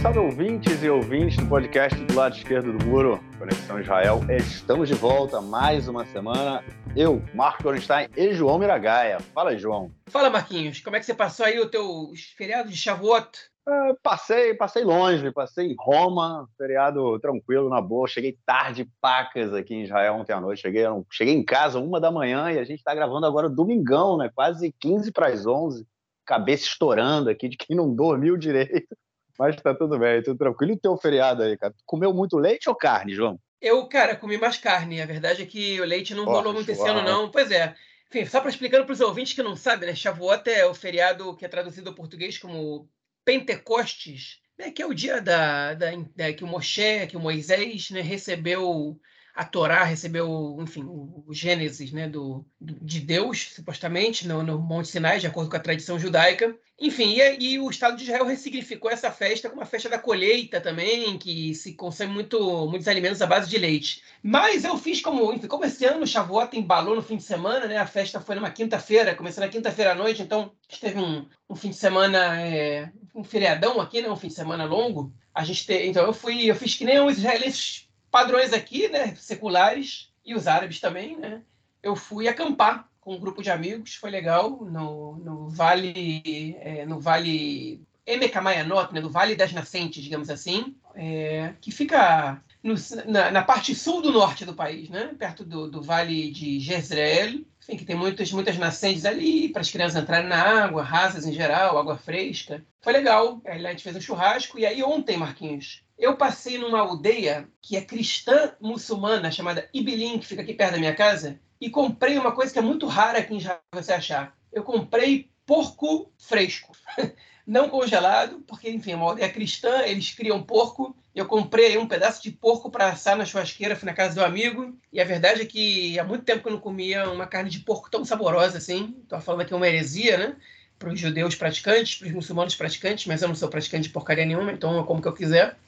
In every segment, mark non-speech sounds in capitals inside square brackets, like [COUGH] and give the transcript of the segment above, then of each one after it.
salve ouvintes e ouvintes do podcast do lado esquerdo do muro, Conexão Israel. Estamos de volta mais uma semana. Eu, Marco Ornstein e João Miragaia. Fala, João. Fala, Marquinhos. Como é que você passou aí o teu feriado de Shavuot? Uh, passei, passei longe, passei em Roma, feriado tranquilo, na boa. Cheguei tarde, pacas aqui em Israel ontem à noite. Cheguei, cheguei em casa uma da manhã e a gente está gravando agora domingão, né? Quase 15 para as 11. Cabeça estourando aqui de quem não dormiu direito. Mas tá tudo bem, tudo tranquilo. E o teu feriado aí, cara? Comeu muito leite ou carne, João? Eu, cara, comi mais carne. A verdade é que o leite não rolou muito esse ano, não. Pois é. Enfim, só para explicando para os ouvintes que não sabem, né? Shavuot é o feriado que é traduzido ao português como Pentecostes, né? que é o dia da, da, da, que o Moshe, que o Moisés né, recebeu a Torá recebeu, enfim, o, Gênesis né, do, do, de Deus, supostamente, no, no, Monte Sinai, de acordo com a tradição judaica. Enfim, e, e, o Estado de Israel ressignificou essa festa como uma festa da colheita também, que se consome muito, muitos alimentos à base de leite. Mas eu fiz como, enfim, como esse ano o Shavuot embalou no fim de semana, né? A festa foi numa quinta-feira, começou na quinta-feira à noite, então teve um, um fim de semana, é, um feriadão aqui, né? Um fim de semana longo. A gente te, então eu fui, eu fiz que nem os israelenses padrões aqui, né, seculares, e os árabes também, né? Eu fui acampar com um grupo de amigos, foi legal, no, no Vale, é, no Vale Emekamayanot, né, no Vale das Nascentes, digamos assim, é, que fica no, na, na, parte sul do norte do país, né, perto do, do Vale de Jezreel, enfim, que tem muitas, muitas nascentes ali para as crianças entrarem na água, rasas em geral, água fresca. Foi legal, a gente fez um churrasco, e aí ontem, Marquinhos, eu passei numa aldeia que é cristã muçulmana, chamada Ibilin, que fica aqui perto da minha casa, e comprei uma coisa que é muito rara aqui em Israel você achar. Eu comprei porco fresco. [LAUGHS] Não congelado, porque, enfim, é uma aldeia cristã, eles criam porco. Eu comprei um pedaço de porco para assar na churrasqueira, fui na casa do amigo. E a verdade é que há muito tempo que eu não comia uma carne de porco tão saborosa assim. Estou falando aqui uma heresia, né? Para os judeus praticantes, para os muçulmanos praticantes, mas eu não sou praticante de porcaria nenhuma, então eu como que eu quiser.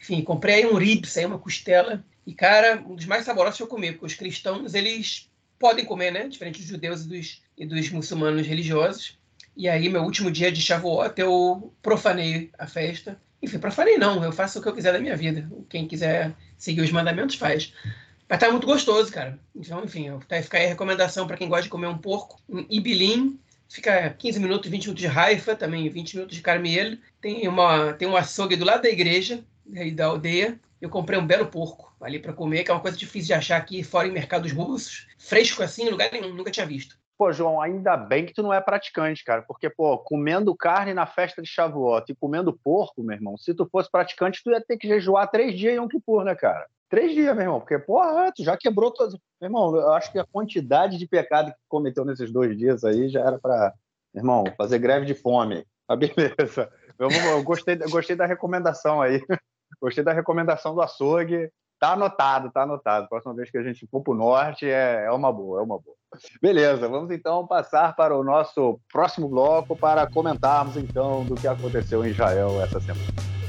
Enfim, comprei um ribs, aí uma costela. E, cara, um dos mais saborosos que eu comi, porque os cristãos, eles podem comer, né? Diferente dos judeus e dos, e dos muçulmanos religiosos. E aí, meu último dia de Shavuot, eu profanei a festa. Enfim, profanei não, eu faço o que eu quiser da minha vida. Quem quiser seguir os mandamentos, faz. Mas tá muito gostoso, cara. Então, enfim, tá, fica aí a recomendação para quem gosta de comer um porco. Um ibilim, fica 15 minutos, 20 minutos de raifa, também 20 minutos de carmelo. Tem, uma, tem um açougue do lado da igreja, aí da aldeia, eu comprei um belo porco ali para comer, que é uma coisa difícil de achar aqui fora em mercados russos, fresco assim, em lugar nenhum, nunca tinha visto. Pô, João, ainda bem que tu não é praticante, cara, porque, pô, comendo carne na festa de Shavuot e comendo porco, meu irmão, se tu fosse praticante, tu ia ter que jejuar três dias em Yom Kippur, né, cara? Três dias, meu irmão, porque, porra, tu já quebrou todas. Meu irmão, eu acho que a quantidade de pecado que cometeu nesses dois dias aí já era para, irmão, fazer greve de fome. Ah, [LAUGHS] beleza. Eu, eu, gostei, eu gostei da recomendação aí. [LAUGHS] Gostei da recomendação do açougue. Tá anotado, tá anotado. Próxima vez que a gente for para o norte é, é uma boa, é uma boa. Beleza, vamos então passar para o nosso próximo bloco para comentarmos então do que aconteceu em Israel essa semana.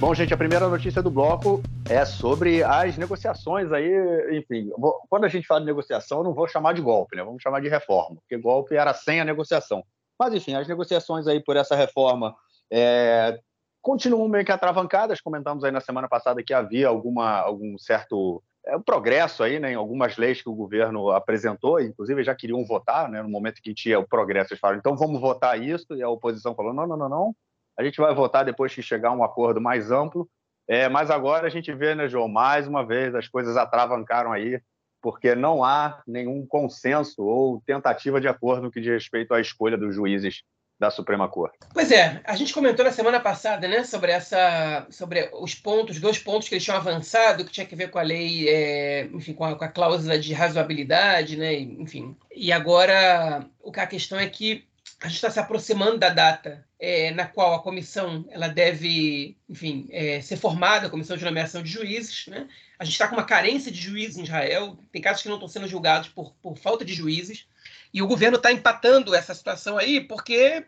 Bom, gente, a primeira notícia do bloco é sobre as negociações aí, enfim, vou, quando a gente fala de negociação, eu não vou chamar de golpe, né? Vamos chamar de reforma, porque golpe era sem a negociação. Mas, enfim, as negociações aí por essa reforma é, continuam meio que atravancadas. Comentamos aí na semana passada que havia alguma, algum certo é, progresso aí, né, em algumas leis que o governo apresentou, inclusive já queriam votar, né, no momento que tinha o progresso, eles falaram, então vamos votar isso, e a oposição falou, não, não, não, não, a gente vai votar depois que chegar um acordo mais amplo, é, mas agora a gente vê, né, João, mais uma vez as coisas atravancaram aí, porque não há nenhum consenso ou tentativa de acordo no que diz respeito à escolha dos juízes da Suprema Corte. Pois é, a gente comentou na semana passada, né, sobre essa, sobre os pontos, dois pontos que eles tinham avançado, que tinha que ver com a lei, é, enfim, com a, com a, cláusula de razoabilidade, né, enfim. E agora a questão é que a gente está se aproximando da data é, na qual a comissão ela deve, enfim, é, ser formada, a comissão de nomeação de juízes. Né? A gente está com uma carência de juízes em Israel, tem casos que não estão sendo julgados por, por falta de juízes, e o governo está empatando essa situação aí porque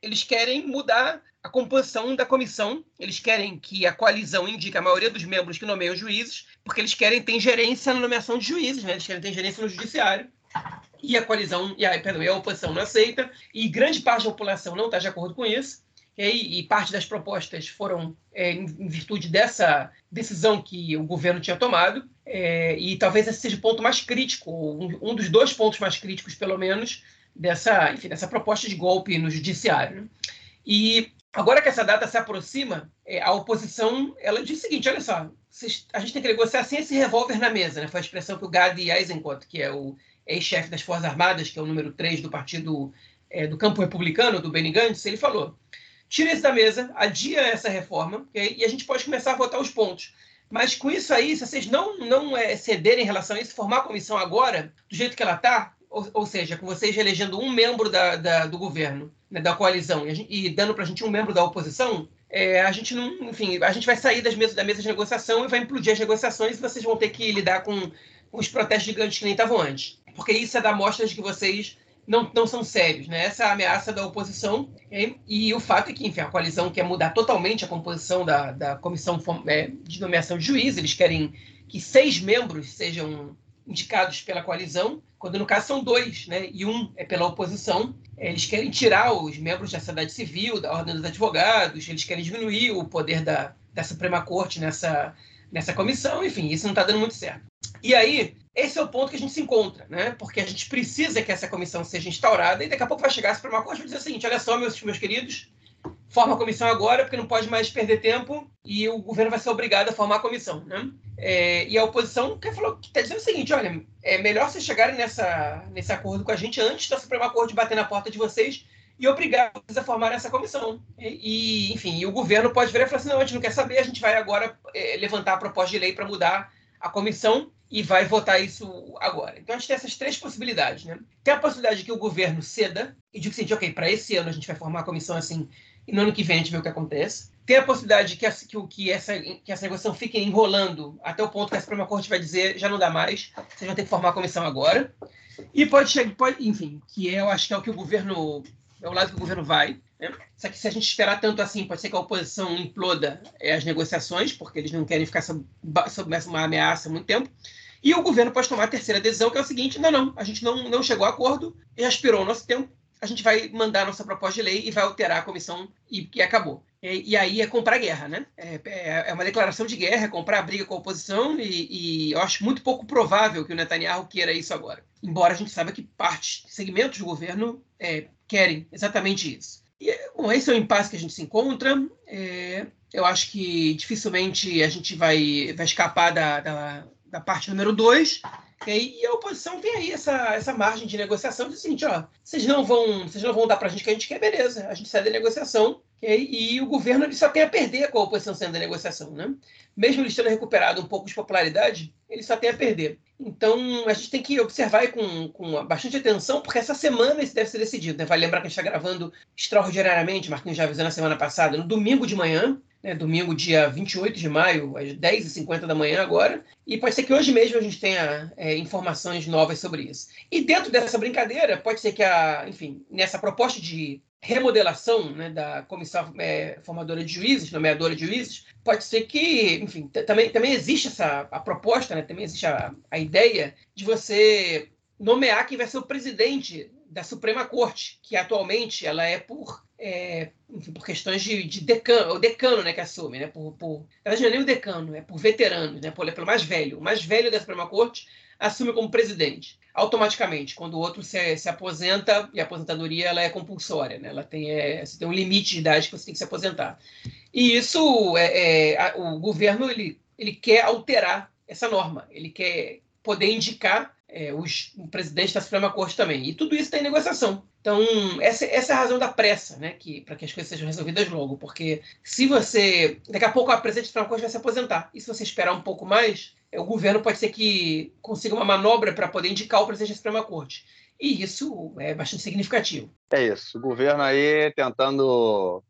eles querem mudar a composição da comissão, eles querem que a coalizão indique a maioria dos membros que nomeiam juízes, porque eles querem ter gerência na nomeação de juízes, né? eles querem ter gerência no judiciário. E a coalizão, e a, perdão, e a oposição não aceita, e grande parte da população não está de acordo com isso, e, e, parte das propostas foram é, em, virtude dessa decisão que o governo tinha tomado, é, e talvez esse seja o ponto mais crítico, um, um, dos dois pontos mais críticos, pelo menos, dessa, enfim, dessa proposta de golpe no judiciário. Né? E agora que essa data se aproxima, é, a oposição ela diz o seguinte: olha só, a gente tem que negociar sem esse revólver na mesa, né? Foi a expressão que o Gadi Eisenkot, que é o ex-chefe das Forças Armadas, que é o número 3 do partido é, do campo republicano, do Benny Gantz, ele falou: tira isso da mesa, adia essa reforma, okay? e a gente pode começar a votar os pontos. Mas com isso aí, se vocês não, não é, cederem em relação a isso, formar a comissão agora, do jeito que ela está, ou, ou, seja, com vocês elegendo um membro da, da do governo, né, da coalizão, e, gente, e dando para a gente um membro da oposição, é, a gente não, enfim, a gente vai sair das mesas, da mesa de negociação e vai implodir as negociações e vocês vão ter que lidar com, com os protestos gigantes que nem estavam antes. Porque isso é dar mostras de que vocês não, não são sérios, né? Essa é a ameaça da oposição e, e, o fato é que, enfim, a coalizão quer mudar totalmente a composição da, da comissão é, de nomeação de juiz, eles querem que seis membros sejam indicados pela coalizão, quando no caso são dois, né? E um é pela oposição. Eles querem tirar os membros da sociedade civil, da ordem dos advogados, eles querem diminuir o poder da, da Suprema Corte nessa, nessa comissão, enfim, isso não está dando muito certo. E aí, esse é o ponto que a gente se encontra, né? Porque a gente precisa que essa comissão seja instaurada e daqui a pouco vai chegar a Suprema Corte e dizer o seguinte: olha só, meus, meus queridos, forma a comissão agora, porque não pode mais perder tempo e o governo vai ser obrigado a formar a comissão, né? É, e a oposição quer falou que está dizendo o seguinte: olha, é melhor vocês chegarem nessa, nesse acordo com a gente antes da Suprema Corte bater na porta de vocês e obrigar vocês a formar essa comissão. E, e, enfim, e o governo pode virar e falar assim: não, a gente não quer saber, a gente vai agora é, levantar a proposta de lei para mudar a comissão e vai votar isso agora. Então a gente tem essas três possibilidades, né? Tem a possibilidade de que o governo ceda e diga assim, ok, para esse ano a gente vai formar a comissão assim e no ano que vem a gente vê o que acontece. Tem a possibilidade de que, essa, que, que, essa, que essa negociação fique enrolando até o ponto que a Suprema Corte vai dizer já não dá mais, vocês vão ter que formar a comissão agora. E pode chegar, pode, enfim, que eu acho que é o que o governo, é o lado que o governo vai. Né? Só que se a gente esperar tanto assim, pode ser que a oposição imploda é, as negociações, porque eles não querem ficar sob, sob uma ameaça há muito tempo. E o governo pode tomar a terceira decisão, que é o seguinte: não, não, a gente não, não chegou a acordo, já expirou o nosso tempo, a gente vai mandar a nossa proposta de lei e vai alterar a comissão e, e acabou. E, e, aí é comprar guerra, né? É, é, é, uma declaração de guerra, é comprar a briga com a oposição e, e, eu acho muito pouco provável que o Netanyahu queira isso agora. Embora a gente saiba que parte, segmentos do governo é, querem exatamente isso. E, bom, esse é o impasse que a gente se encontra. É, eu acho que dificilmente a gente vai, vai escapar da, da da parte número 2. E a oposição tem aí essa, essa margem de negociação de seguinte, ó, vocês não vão, vocês não vão dar para a gente o que a gente quer, beleza, a gente sai da negociação, okay? e o governo ele só tem a perder com a oposição saindo da negociação, né? Mesmo eles tendo recuperado um pouco de popularidade, ele só tem a perder. Então, a gente tem que observar com, com bastante atenção, porque essa semana isso deve ser decidido. Né? Vai lembrar que a gente está gravando extraordinariamente, Marquinhos já avisou na semana passada, no domingo de manhã, né, domingo, dia 28 de maio, às 10h50 da manhã agora, e pode ser que hoje mesmo a gente tenha é, informações novas sobre isso. E dentro dessa brincadeira, pode ser que, a, enfim, nessa proposta de remodelação né, da comissão é, formadora de juízes, nomeadora de juízes, pode ser que, enfim, também, também existe essa a proposta, né, também existe a, a ideia de você nomear quem vai ser o presidente da Suprema Corte, que atualmente ela é por é, enfim, por questões de, de, decano, o decano né, que assume, né, por, por, na não é nem o decano, é por veteranos, né, por, é pelo mais velho. O mais velho da Suprema Corte assume como presidente, automaticamente, quando o outro se, se aposenta, e a aposentadoria ela é compulsória, né, ela tem, é, você tem um limite de idade que você tem que se aposentar. E isso, é, é o governo ele, ele quer alterar essa norma, ele quer poder indicar é, os, o presidente da Suprema Corte também. E tudo isso está em negociação. Então, essa, essa é a razão da pressa, né? Que, para que as coisas sejam resolvidas logo. Porque se você. Daqui a pouco a presidente Corte vai se aposentar. E se você esperar um pouco mais, é, o governo pode ser que consiga uma manobra para poder indicar o presidente da Suprema Corte. E isso é bastante significativo. É isso. O governo aí tentando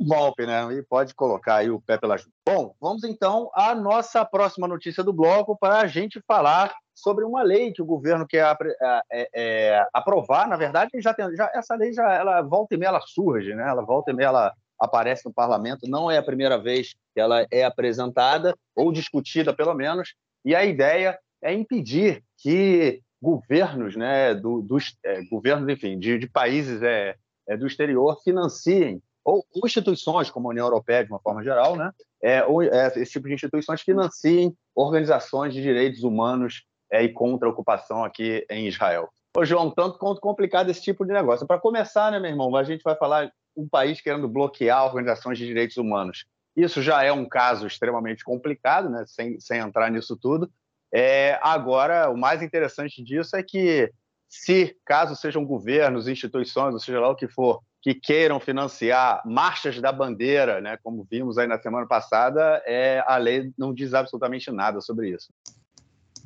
um golpe, né? E pode colocar aí o pé pela junta. Bom, vamos então à nossa próxima notícia do bloco para a gente falar sobre uma lei que o governo quer é, é, é, aprovar. Na verdade, já tem, já, essa lei já ela volta e meia ela surge, né? Ela volta e meia ela aparece no parlamento. Não é a primeira vez que ela é apresentada ou discutida, pelo menos. E a ideia é impedir que governos, né, do, dos é, governos, enfim, de, de países é, é, do exterior financiem ou, ou, instituições como a União Europeia de uma forma geral, né, é, ou, é, esse tipo de instituições financiem organizações de direitos humanos é, e contra a ocupação aqui em Israel. Ô, João, tanto quanto complicado esse tipo de negócio. Para começar, né, meu irmão, a gente vai falar um país querendo bloquear organizações de direitos humanos. Isso já é um caso extremamente complicado, né, sem, sem entrar nisso tudo. É, agora, o mais interessante disso é que, se caso sejam governos, instituições, ou seja lá o que for, que queiram financiar marchas da bandeira, né, como vimos aí na semana passada, é, a lei não diz absolutamente nada sobre isso.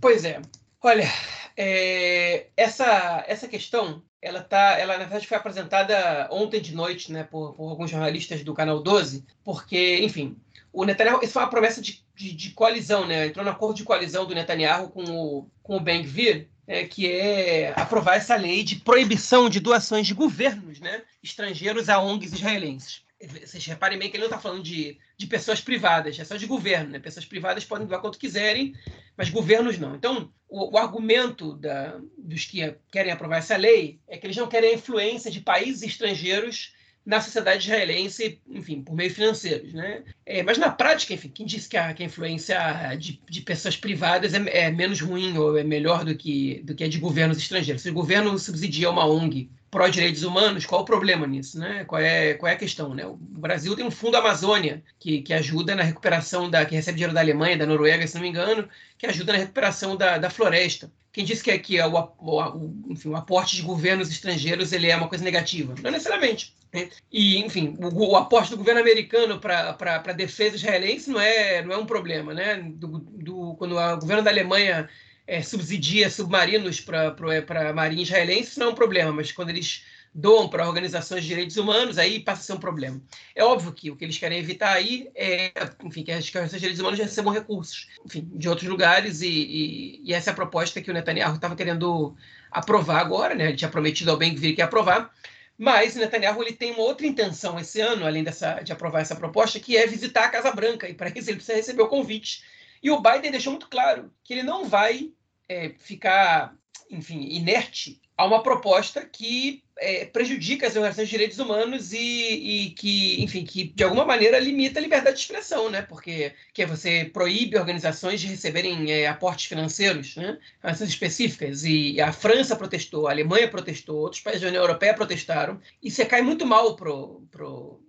Pois é. Olha, é, essa, essa questão, ela tá, ela na verdade foi apresentada ontem de noite, né, por, por alguns jornalistas do canal 12, porque, enfim, o Netanyahu, isso foi uma promessa de, de, de, coalizão, né? Entrou no acordo de coalizão do Netanyahu com o, com o Ben Gvir, é, que é aprovar essa lei de proibição de doações de governos né, estrangeiros a ONGs israelenses vocês reparem bem que ele não está falando de, de pessoas privadas, é só de governo. Né? Pessoas privadas podem doar quanto quiserem, mas governos não. Então, o, o argumento da, dos que querem aprovar essa lei é que eles não querem a influência de países estrangeiros na sociedade israelense, enfim, por meio financeiros, né? É, mas na prática, enfim, quem disse que a, que a influência de, de, pessoas privadas é, é, menos ruim ou é melhor do que, do que a de governos estrangeiros? Se o governo subsidia uma ONG pró-direitos humanos, qual o problema nisso? Né? Qual, é, qual é a questão? Né? O Brasil tem um fundo Amazônia que, que ajuda na recuperação da. que recebe dinheiro da Alemanha, da Noruega, se não me engano, que ajuda na recuperação da, da floresta. Quem disse que aqui é o, o, enfim, o aporte de governos estrangeiros ele é uma coisa negativa? Não necessariamente. Né? E, enfim, o, o, aporte do governo americano para a defesa israelense não é, não é um problema. Né? Do, do, quando o governo da Alemanha é, subsidia submarinos para a marinha israelense, isso não é um problema, mas quando eles doam para organizações de direitos humanos, aí passa a ser um problema. É óbvio que o que eles querem evitar aí é, enfim, que as organizações de direitos humanos recebam recursos, enfim, de outros lugares, e, e, e essa é a proposta que o Netanyahu estava querendo aprovar agora, né? Ele tinha prometido ao bem que que aprovar, mas o Netanyahu ele tem uma outra intenção esse ano, além dessa, de aprovar essa proposta, que é visitar a Casa Branca, e para isso ele precisa receber o convite e o Biden deixou muito claro que ele não vai é, ficar, enfim, inerte a uma proposta que é, prejudica as organizações de direitos humanos e, e, que, enfim, que de alguma maneira limita a liberdade de expressão, né? Porque que você proíbe organizações de receberem é, aportes financeiros, né? Organizações específicas. E a França protestou, a Alemanha protestou, outros países da União Europeia protestaram. E você cai muito mal pro, pro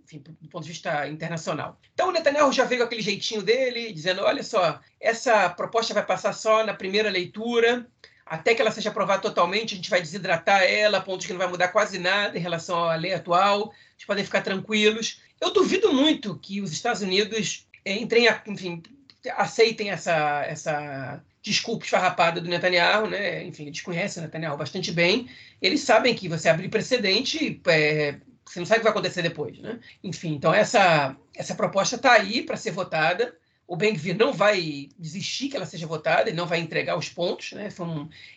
do ponto de vista internacional. Então o Netanyahu já veio com aquele jeitinho dele, dizendo: olha só, essa proposta vai passar só na primeira leitura, até que ela seja aprovada totalmente, a gente vai desidratar ela, a ponto que não vai mudar quase nada em relação à lei atual, vocês podem ficar tranquilos. Eu duvido muito que os Estados Unidos entrem, enfim, aceitem essa, essa desculpa esfarrapada do Netanyahu, né? Enfim, eles conhecem o Netanyahu bastante bem. Eles sabem que você abrir precedente, é, você não sabe o que vai acontecer depois, né? Enfim, então essa, essa proposta está aí para ser votada. O Ben-Gvir não vai desistir que ela seja votada, ele não vai entregar os pontos. Né?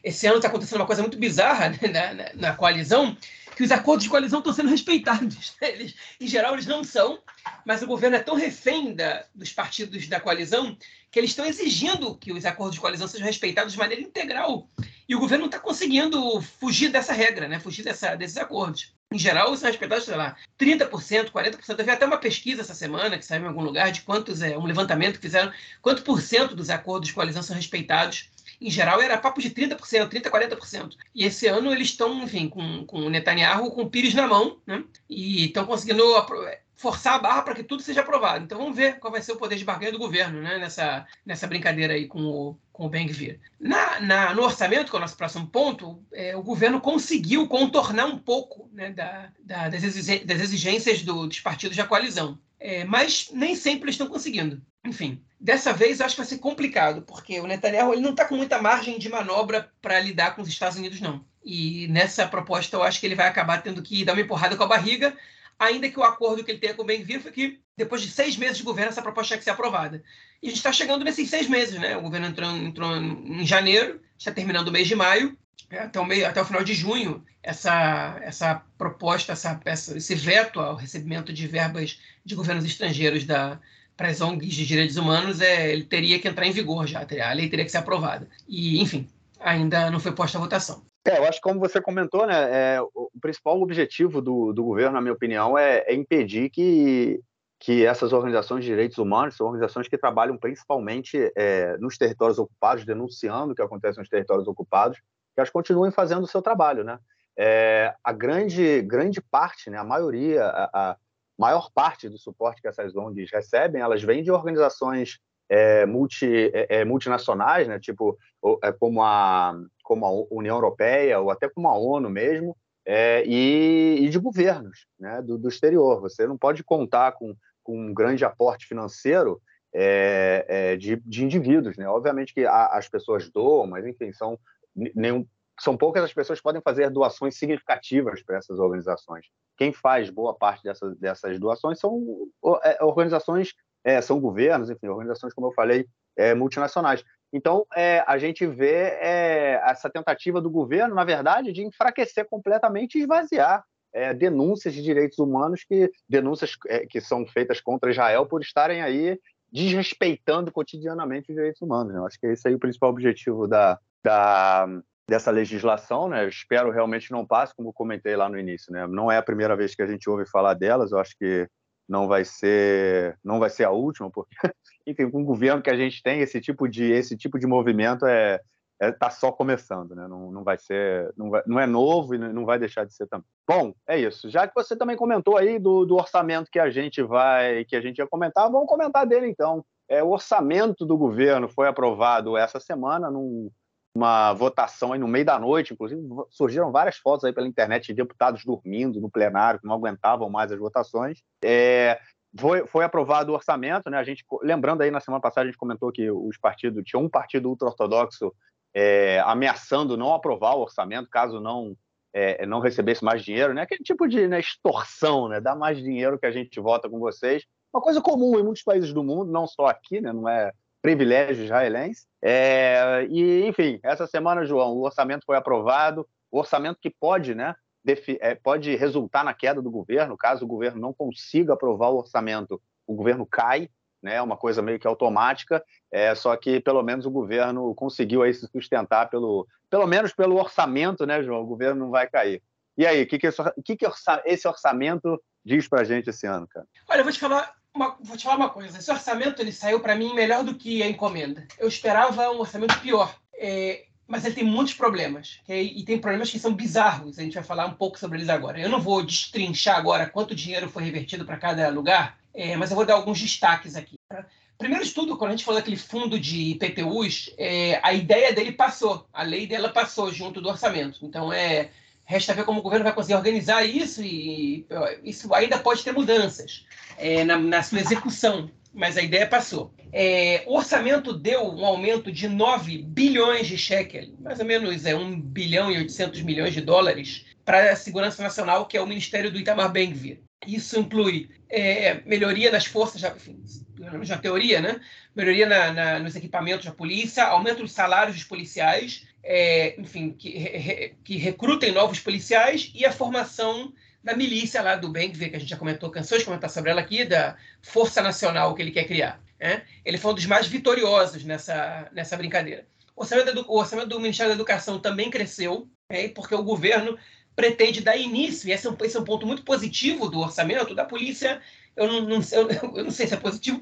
Esse ano está acontecendo uma coisa muito bizarra né? na, na, na, coalizão, que os acordos de coalizão estão sendo respeitados. [LAUGHS] Eles, em geral, eles não são, mas o governo é tão refém da, dos partidos da coalizão que eles estão exigindo que os acordos de coalizão sejam respeitados de maneira integral. E o governo não está conseguindo fugir dessa regra, né? fugir dessa, desses acordos em geral, são respeitados, sei lá, 30%, 40%. Eu vi até uma pesquisa essa semana, que saiu em algum lugar, de quantos, é, um levantamento que fizeram, quanto por cento dos acordos de coalizão são respeitados. Em geral, era papo de 30%, 30%, 40%. E esse ano eles estão, enfim, com, com o Netanyahu com o Pires na mão, né? E estão conseguindo forçar a barra para que tudo seja aprovado. Então vamos ver qual vai ser o poder de barganha do governo né, nessa, nessa brincadeira aí com o, com o Ben-Gvir. Na, na, no orçamento, que é o nosso próximo ponto, é, o governo conseguiu contornar um pouco né, da, da, das, exigências do, dos partidos da coalizão. É, mas nem sempre eles estão conseguindo. Enfim, dessa vez acho que vai ser complicado, porque o Netanyahu ele não está com muita margem de manobra para lidar com os Estados Unidos, não. E nessa proposta eu acho que ele vai acabar tendo que dar uma empurrada com a barriga, ainda que o acordo que ele tenha com o Ben-Gvir foi que depois de seis meses de governo essa proposta tinha que ser aprovada. E a gente está chegando nesses seis meses, né? O governo entrou, entrou em janeiro, está terminando o mês de maio, é, até, o meio, até o final de junho, essa, essa proposta, essa, essa, esse veto ao recebimento de verbas de governos estrangeiros da, para as ONGs de direitos humanos, é, ele teria que entrar em vigor já, a lei teria que ser aprovada. E, enfim, ainda não foi posta à votação. É, eu acho que como você comentou, né, é, o principal objetivo do, do governo, na minha opinião, é, é impedir que, que essas organizações de direitos humanos, são organizações que trabalham principalmente é, nos territórios ocupados, denunciando o que acontece nos territórios ocupados, que elas continuem fazendo o seu trabalho, né? É, a grande, grande parte, né, a maioria, a, a, maior parte do suporte que essas ONGs recebem, elas vêm de organizações é, multi, é, é multinacionais, né, tipo é, como, a, como a União Europeia ou até como a ONU mesmo, é, e, e, de governos né, do, do, exterior. Você não pode contar com, com um grande aporte financeiro é, de, de, indivíduos. Né? Obviamente que a, as pessoas doam, mas enfim, são, nenhum, são poucas as pessoas que podem fazer doações significativas para essas organizações. Quem faz boa parte dessas, dessas doações são organizações é, são governos, enfim, organizações, como eu falei, é, multinacionais. Então, é, a gente vê é, essa tentativa do governo, na verdade, de enfraquecer completamente e esvaziar é, denúncias de direitos humanos, que denúncias é, que são feitas contra Israel por estarem aí desrespeitando cotidianamente os direitos humanos. Né? Acho que esse aí o principal objetivo da, da, dessa legislação, né? Eu espero realmente não passe, como comentei lá no início, né? Não é a primeira vez que a gente ouve falar delas, eu acho que não vai ser não vai ser a última porque [LAUGHS] enfim com o governo que a gente tem esse tipo de esse tipo de movimento é está é, tá só começando né? Não, não vai ser não, vai, não é novo e não vai deixar de ser também. Bom é isso. Já que você também comentou aí do, do orçamento que a gente vai que a gente ia comentar vamos comentar dele então. É, o orçamento do governo foi aprovado essa semana num uma votação aí no meio da noite, inclusive surgiram várias fotos aí pela internet de deputados dormindo no plenário, que não aguentavam mais as votações. É, foi, foi, aprovado o orçamento, né? A gente, lembrando aí na semana passada a gente comentou que os partidos tinha um partido ultra-ortodoxo é, ameaçando não aprovar o orçamento caso não é, não recebesse mais dinheiro, né? Aquele tipo de né, extorsão, né? Dar mais dinheiro que a gente vota com vocês, uma coisa comum em muitos países do mundo, não só aqui, né? Não é privilégio israelense. É, e, enfim, essa semana, João, o orçamento foi aprovado, o orçamento que pode, né, é, pode resultar na queda do governo, caso o governo não consiga aprovar o orçamento, o governo cai, né, é uma coisa meio que automática, é, só que pelo menos o governo conseguiu aí se sustentar pelo, pelo menos pelo orçamento, né, João? O governo não vai cair. E aí, o que, que, que, que esse orçamento diz para a gente esse ano, cara? Olha, eu vou te falar uma, vou te falar uma coisa. Esse orçamento ele saiu para mim melhor do que a encomenda. Eu esperava um orçamento pior. É, mas ele tem muitos problemas. Okay? E tem problemas que são bizarros. A gente vai falar um pouco sobre eles agora. Eu não vou destrinchar agora quanto dinheiro foi revertido para cada lugar, é, mas eu vou dar alguns destaques aqui. Tá? Primeiro de tudo, quando a gente falou daquele fundo de IPTUs, é, a ideia dele passou, a lei dela passou junto do orçamento. Então, é, resta ver como o governo vai conseguir organizar isso e isso ainda pode ter mudanças é, na, na, sua execução, mas a ideia passou. É, o orçamento deu um aumento de 9 bilhões de shekel, mais ou menos é 1 bilhão e 800 milhões de dólares, para a Segurança Nacional, que é o Ministério do Itamar Ben-Gvir. Isso inclui é, melhoria nas forças, enfim, já teoria, né? Melhoria na, na, nos equipamentos da polícia, aumento dos salários dos policiais, é, enfim, que, re, que recrutem novos policiais e a formação da milícia lá do bem, que a gente já comentou, cansou de comentar sobre ela aqui, da Força Nacional que ele quer criar. Né? Ele foi um dos mais vitoriosos nessa, nessa brincadeira. O orçamento, do, o orçamento do Ministério da Educação também cresceu, né? porque o governo pretende dar início, e esse é, um, esse é um ponto muito positivo do orçamento, da polícia eu não, não, eu, eu não sei se é positivo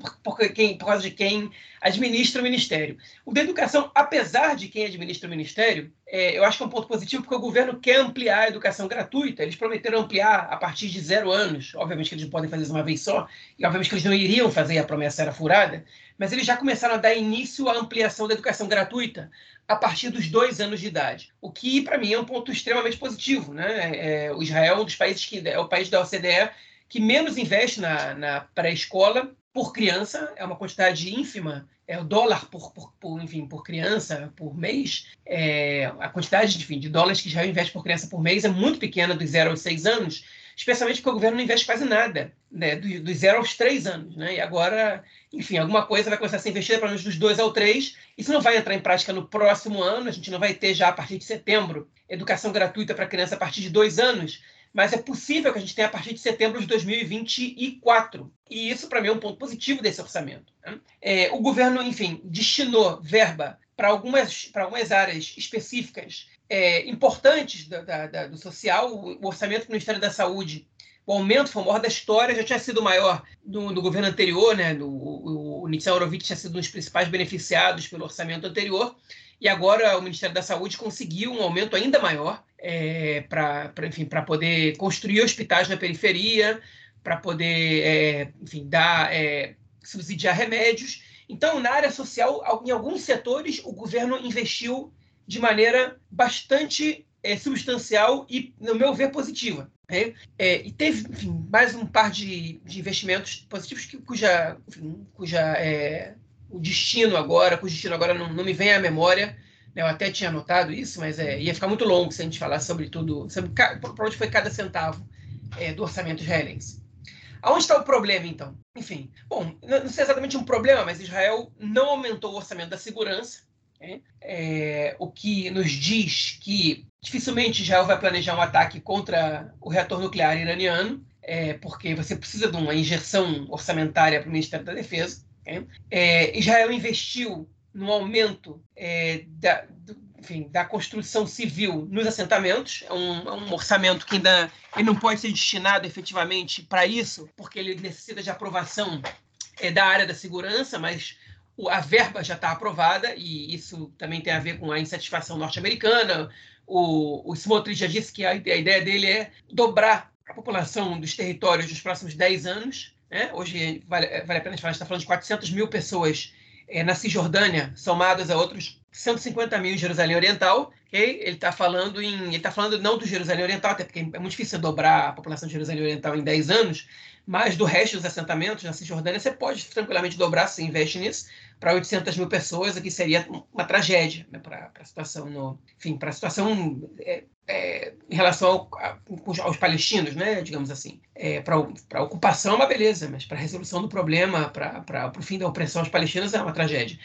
quem, por causa de quem administra o Ministério. O da Educação, apesar de quem administra o Ministério, é, eu acho que é um ponto positivo porque o governo quer ampliar a educação gratuita. Eles prometeram ampliar a partir de zero anos. Obviamente que eles não podem fazer isso uma vez só, e obviamente que eles não iriam fazer, a promessa era furada, mas eles já começaram a dar início à ampliação da educação gratuita a partir dos dois anos de idade, o que para mim é um ponto extremamente positivo. Né? É, o Israel é um dos países que é o país da OCDE que menos investe na, na pré-escola por criança, é uma quantidade ínfima, é o dólar por, por, por enfim, por criança por mês, é, a quantidade enfim, de dólares que já investe por criança por mês é muito pequena dos 0 aos 6 anos, especialmente porque o governo não investe quase nada, né, dos do 0 aos 3 anos. Né, e agora, enfim, alguma coisa vai começar a ser investida pelo menos dos 2 ao 3, isso não vai entrar em prática no próximo ano, a gente não vai ter já a partir de setembro educação gratuita para criança a partir de 2 anos, mas é possível que a gente tenha a partir de setembro de 2024. E isso, para mim, é um ponto positivo desse orçamento. Né? É, o governo, enfim, destinou verba para algumas, algumas áreas específicas é, importantes da, da, da, do social, o orçamento do Ministério da Saúde o aumento foi o maior da história, já tinha sido maior no, no governo anterior, né? No, o, o Nitsan Horowitz tinha sido um dos principais beneficiados pelo orçamento anterior, e agora o Ministério da Saúde conseguiu um aumento ainda maior é, para poder construir hospitais na periferia, para poder é, enfim, dar, é, subsidiar remédios. Então, na área social, em alguns setores, o governo investiu de maneira bastante é, substancial e, no meu ver, positiva. Né? É, e teve, enfim, mais um par de, de investimentos positivos que, cuja, enfim, cuja é, o destino agora, cujo destino agora não, não me vem à memória. Né? Eu até tinha anotado isso, mas é, ia ficar muito longo se a gente falar sobre tudo, sobre para onde foi cada centavo é, do orçamento israelense. Aonde está o problema, então? Enfim, bom, não sei exatamente um problema, mas Israel não aumentou o orçamento da segurança, né? é, o que nos diz que dificilmente Israel vai planejar um ataque contra o reator nuclear iraniano, é, porque você precisa de uma injeção orçamentária para o Ministério da Defesa. Né? É, Israel investiu no aumento é, da, do, enfim, da construção civil nos assentamentos. É um, é um orçamento que ainda ele não pode ser destinado efetivamente para isso, porque ele necessita de aprovação é, da área da segurança, mas a verba já está aprovada, e isso também tem a ver com a insatisfação norte-americana. O, o Smotrich já disse que a, a, ideia dele é dobrar a população dos territórios nos próximos 10 anos. Né? Hoje, vale, vale a pena falar, está falando de 400 mil pessoas é, na Cisjordânia, somadas a outros 150 mil em Jerusalém Oriental. Okay? Ele está falando em, ele está falando não do Jerusalém Oriental, até porque é muito difícil dobrar a população de Jerusalém Oriental em 10 anos, mas do resto dos assentamentos na Cisjordânia você pode tranquilamente dobrar se investe nisso para 800 mil pessoas, o que seria uma tragédia né, para a situação no, enfim, para a situação é, é, em relação ao, a, aos palestinos, né, digamos assim. É, para a ocupação é uma beleza, mas para a resolução do problema, para o fim da opressão aos palestinos é uma tragédia.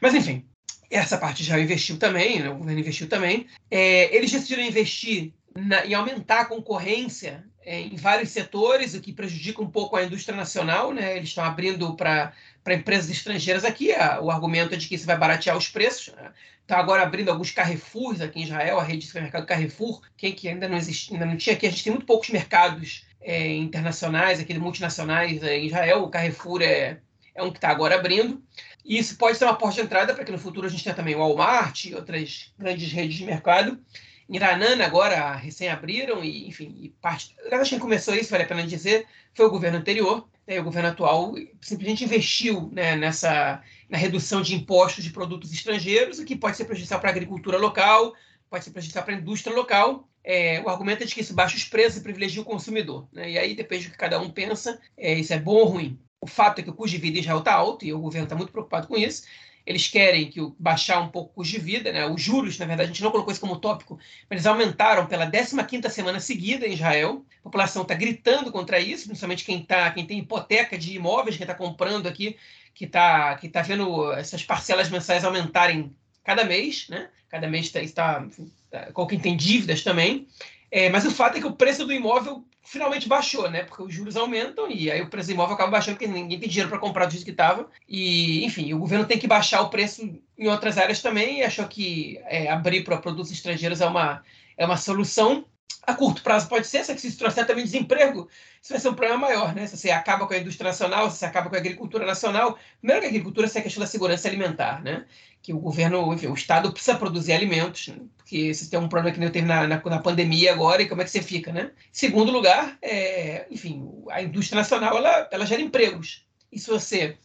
Mas enfim, essa parte já investiu também, né, o governo investiu também. É, eles decidiram investir na, em aumentar a concorrência é, em vários setores, o que prejudica um pouco a indústria nacional. Né? Eles estão abrindo para empresas estrangeiras aqui. A, o argumento é de que isso vai baratear os preços. Né? Está agora abrindo alguns Carrefours aqui em Israel, a rede de supermercado Carrefour, quem que ainda não existe, ainda não tinha aqui. A gente tem muito poucos mercados é, internacionais, aqui multinacionais é, em Israel. O Carrefour é, é um que está agora abrindo. E isso pode ser uma porta de entrada para que no futuro a gente tenha também o Walmart e outras grandes redes de mercado. Iranana agora recém abriram e, enfim, e parte, quem começou isso, vale a pena dizer, foi o governo anterior. Né, o governo atual simplesmente investiu né, nessa na redução de impostos de produtos estrangeiros, o que pode ser prejudicial para a agricultura local, pode ser prejudicial para a indústria local. É, o argumento é de que isso baixa os preços e privilegia o consumidor. Né? E aí depende do que cada um pensa, é, isso é bom ou ruim. O fato é que o custo de vida em Israel está alto e o governo está muito preocupado com isso. Eles querem que o, baixar um pouco o custo de vida, né? Os juros, na verdade, a gente não colocou isso como tópico, mas eles aumentaram pela 15ª semana seguida em Israel. A população está gritando contra isso, principalmente quem, tá, quem tem hipoteca de imóveis, quem está comprando aqui, que está que tá vendo essas parcelas mensais aumentarem cada mês, né? Cada mês está, está, tá, quem tem dívidas também. É, mas o fato é que o preço do imóvel finalmente baixou, né? Porque os juros aumentam e aí o preço do imóvel acaba baixando porque ninguém tem dinheiro para comprar do jeito que estava. E, enfim, o governo tem que baixar o preço em outras áreas também e achou que é, abrir para produtos estrangeiros é uma, é uma solução. A curto prazo pode ser, só que se isso trouxer também desemprego, isso vai ser um problema maior, né? Se você acaba com a indústria nacional, se você acaba com a agricultura nacional. Primeiro que a agricultura é a questão da segurança alimentar, né? Que o governo, enfim, o Estado precisa produzir alimentos, né? porque se tem um problema que nem teve na, na, na, pandemia agora, e como é que você fica, né? Segundo lugar, é, enfim, a indústria nacional, ela, ela gera empregos. E se você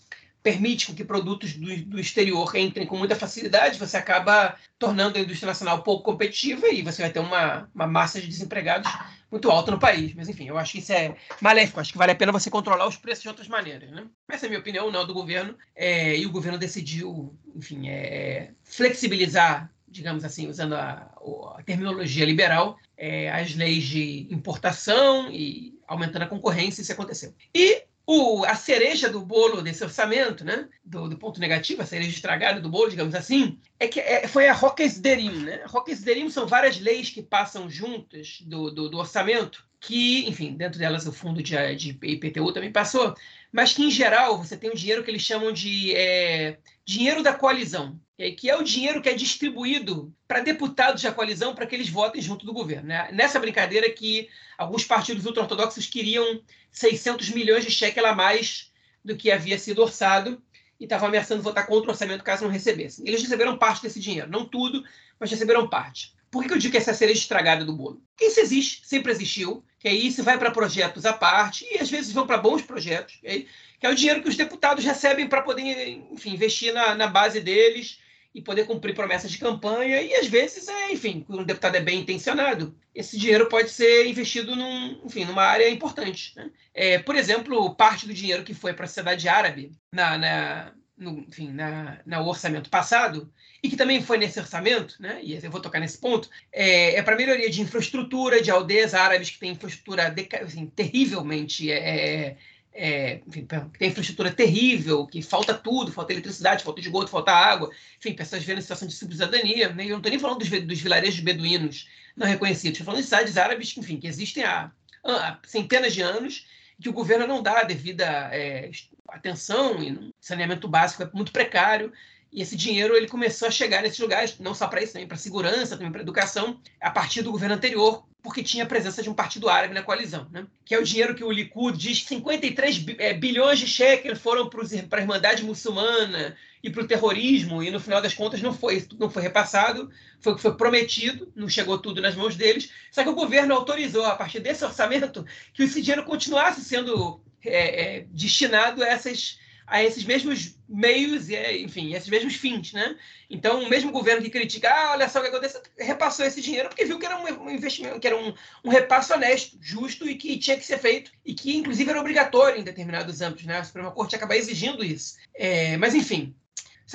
permite que produtos do, do, exterior entrem com muita facilidade, você acaba tornando a indústria nacional pouco competitiva e você vai ter uma, uma massa de desempregados muito alta no país. Mas, enfim, eu acho que isso é maléfico. Acho que vale a pena você controlar os preços de outras maneiras. Né? Essa é a minha opinião, não do governo. É, e o governo decidiu, enfim, é, flexibilizar digamos assim, usando a, a terminologia liberal, é, as leis de importação e aumentando a concorrência, isso aconteceu. E o, a cereja do bolo desse orçamento, né, do, do, ponto negativo, a cereja estragada do bolo, digamos assim, é que é, foi a Roques Derim. Né? Roques Derim são várias leis que passam juntas do, do, do, orçamento, que, enfim, dentro delas o fundo de, de IPTU também passou, mas que, em geral, você tem um dinheiro que eles chamam de é, dinheiro da coalizão, que é o dinheiro que é distribuído para deputados da coalizão para que eles votem junto do governo. Né? Nessa brincadeira que alguns partidos ultra-ortodoxos queriam 600 milhões de shekel a mais do que havia sido orçado e estavam ameaçando votar contra o orçamento caso não recebessem. Eles receberam parte desse dinheiro, não tudo, mas receberam parte. Por que eu digo que essa é a cereja estragada do bolo? Isso existe, sempre existiu, que aí isso vai para projetos à parte, e às vezes vão para bons projetos, que é o dinheiro que os deputados recebem para poder, enfim, investir na, na, base deles e poder cumprir promessas de campanha, e às vezes, é, enfim, quando o deputado é bem intencionado, esse dinheiro pode ser investido num, enfim, numa área importante. Né? É, por exemplo, parte do dinheiro que foi para a sociedade árabe na, na no, enfim, na, no orçamento passado, e que também foi nesse orçamento, né, e eu vou tocar nesse ponto, é, é para melhoria de infraestrutura, de aldeias árabes que têm infraestrutura assim, terrivelmente. É, é, enfim, que tem infraestrutura terrível, que falta tudo, falta eletricidade, falta esgoto, falta água, enfim, pessoas vivendo em situação de subcidadania. Né? Eu não estou nem falando dos, dos vilarejos beduínos não reconhecidos, estou falando de cidades árabes enfim, que existem há, há centenas de anos que o governo não dá a devida é, atenção e saneamento básico é muito precário. E esse dinheiro ele começou a chegar nesses lugares, não só para isso, também para segurança, também para educação, a partir do governo anterior, porque tinha a presença de um partido árabe na coalizão, né? que é o dinheiro que o Likud diz 53 é, bilhões de shekels foram para a Irmandade Muçulmana e para o terrorismo, e no final das contas não foi, não foi repassado, foi o que foi prometido, não chegou tudo nas mãos deles, só que o governo autorizou, a partir desse orçamento, que esse dinheiro continuasse sendo é, é, destinado a, essas, a esses mesmos meios e, enfim, esses mesmos fins, né? Então, o mesmo governo que critica, ah, olha só o que aconteceu, repassou esse dinheiro porque viu que era um investimento, que era um, um repasse honesto, justo e que tinha que ser feito e que, inclusive, era obrigatório em determinados âmbitos, né? A Suprema Corte acaba exigindo isso. É, mas, enfim,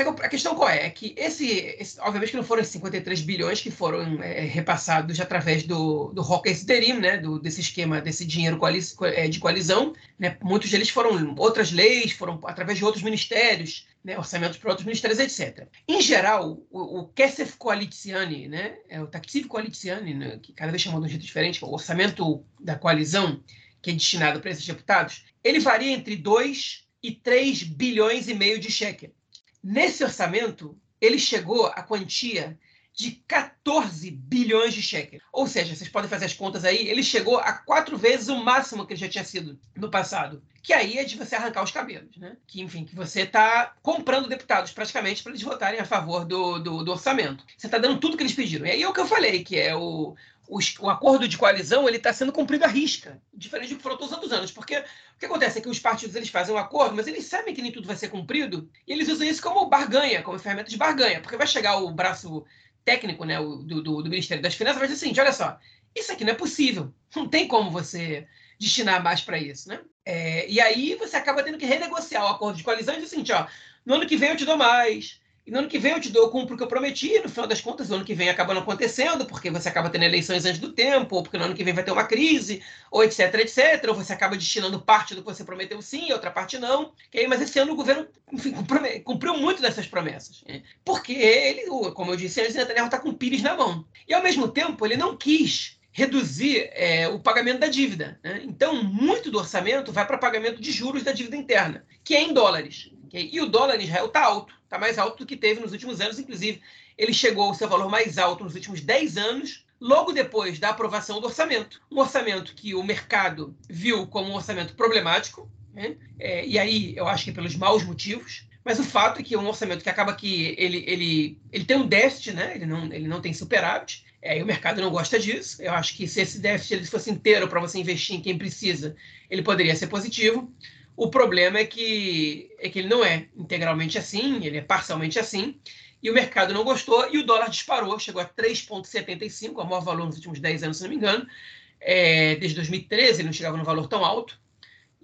a questão qual é? É que esse, esse, obviamente que não foram esses 53 bilhões que foram é, repassados através do, do Roca Esterim, né? Do, desse esquema, desse dinheiro é, de coalizão. Né? Muitos deles foram outras leis, foram através de outros ministérios, né? orçamentos para outros ministérios, etc. Em geral, o, o Kesef Coaliziani, né? é o Taksiv Coaliziani, né? que cada vez chamam de um jeito diferente, é o orçamento da coalizão, que é destinado para esses deputados, ele varia entre 2 e 3 bilhões e meio de shekel. Nesse orçamento, ele chegou à quantia de 14 bilhões de cheques. Ou seja, vocês podem fazer as contas aí, ele chegou a quatro vezes o máximo que ele já tinha sido no passado. Que aí é de você arrancar os cabelos, né? Que, enfim, que você está comprando deputados praticamente para eles votarem a favor do, do, do orçamento. Você está dando tudo que eles pediram. E aí é o que eu falei, que é o, o, o acordo de coalizão ele está sendo cumprido à risca, diferente do que foram todos os outros anos. Porque o que acontece é que os partidos eles fazem um acordo, mas eles sabem que nem tudo vai ser cumprido, e eles usam isso como barganha, como ferramenta de barganha, porque vai chegar o braço técnico né, do, do, do Ministério das Finanças e vai dizer assim: olha só, isso aqui não é possível, não tem como você destinar mais para isso. Né? É, e aí você acaba tendo que renegociar o acordo de coalizão e dizer assim: ó, no ano que vem eu te dou mais, e no ano que vem eu te dou, eu cumpro o que eu prometi, no final das contas, no ano que vem acaba não acontecendo, porque você acaba tendo eleições antes do tempo, ou porque no ano que vem vai ter uma crise, ou etc, etc, ou você acaba destinando parte do que você prometeu sim, outra parte não. Okay? Mas esse ano o governo enfim, cumpriu muito dessas promessas. Né? Porque ele, como eu disse antes, Netanyahu está com o pires na mão. E ao mesmo tempo, ele não quis reduzir é, o pagamento da dívida. Né? Então, muito do orçamento vai para pagamento de juros da dívida interna, que é em dólares. Okay? E o dólar em Israel está alto, está mais alto do que teve nos últimos anos, inclusive ele chegou ao seu valor mais alto nos últimos 10 anos, logo depois da aprovação do orçamento. Um orçamento que o mercado viu como um orçamento problemático, né? é, e aí eu acho que pelos maus motivos, mas o fato é que é um orçamento que acaba que ele, ele, ele tem um déficit, né? ele, não, ele não tem superávit, é, e o mercado não gosta disso. Eu acho que se esse déficit ele fosse inteiro para você investir em quem precisa, ele poderia ser positivo. O problema é que, é que ele não é integralmente assim, ele é parcialmente assim, e o mercado não gostou, e o dólar disparou, chegou a 3,75, o maior valor nos últimos 10 anos, se não me engano. É, desde 2013 ele não chegava num valor tão alto.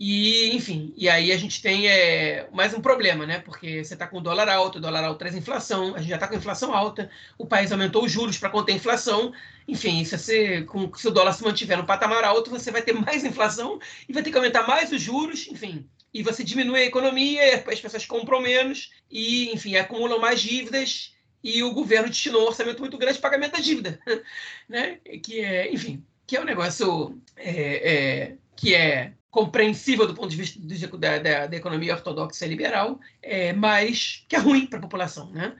E, enfim, e aí a gente tem é, mais um problema, né? Porque você está com o dólar alto, o dólar alto traz inflação, a gente já está com inflação alta, o país aumentou os juros para conter a inflação. Enfim, se, você, com, se o dólar se mantiver no patamar alto, você vai ter [LAUGHS] mais inflação e vai ter que aumentar mais os juros, enfim. E você diminui a economia, as pessoas compram menos e, enfim, acumulam mais dívidas e o governo destinou um orçamento muito grande para pagamento da dívida, [LAUGHS] né? Que é, enfim, que é um negócio é, é, que é compreensível do ponto de vista da, da, da economia ortodoxa e liberal, é, mas que é ruim para a população. Né?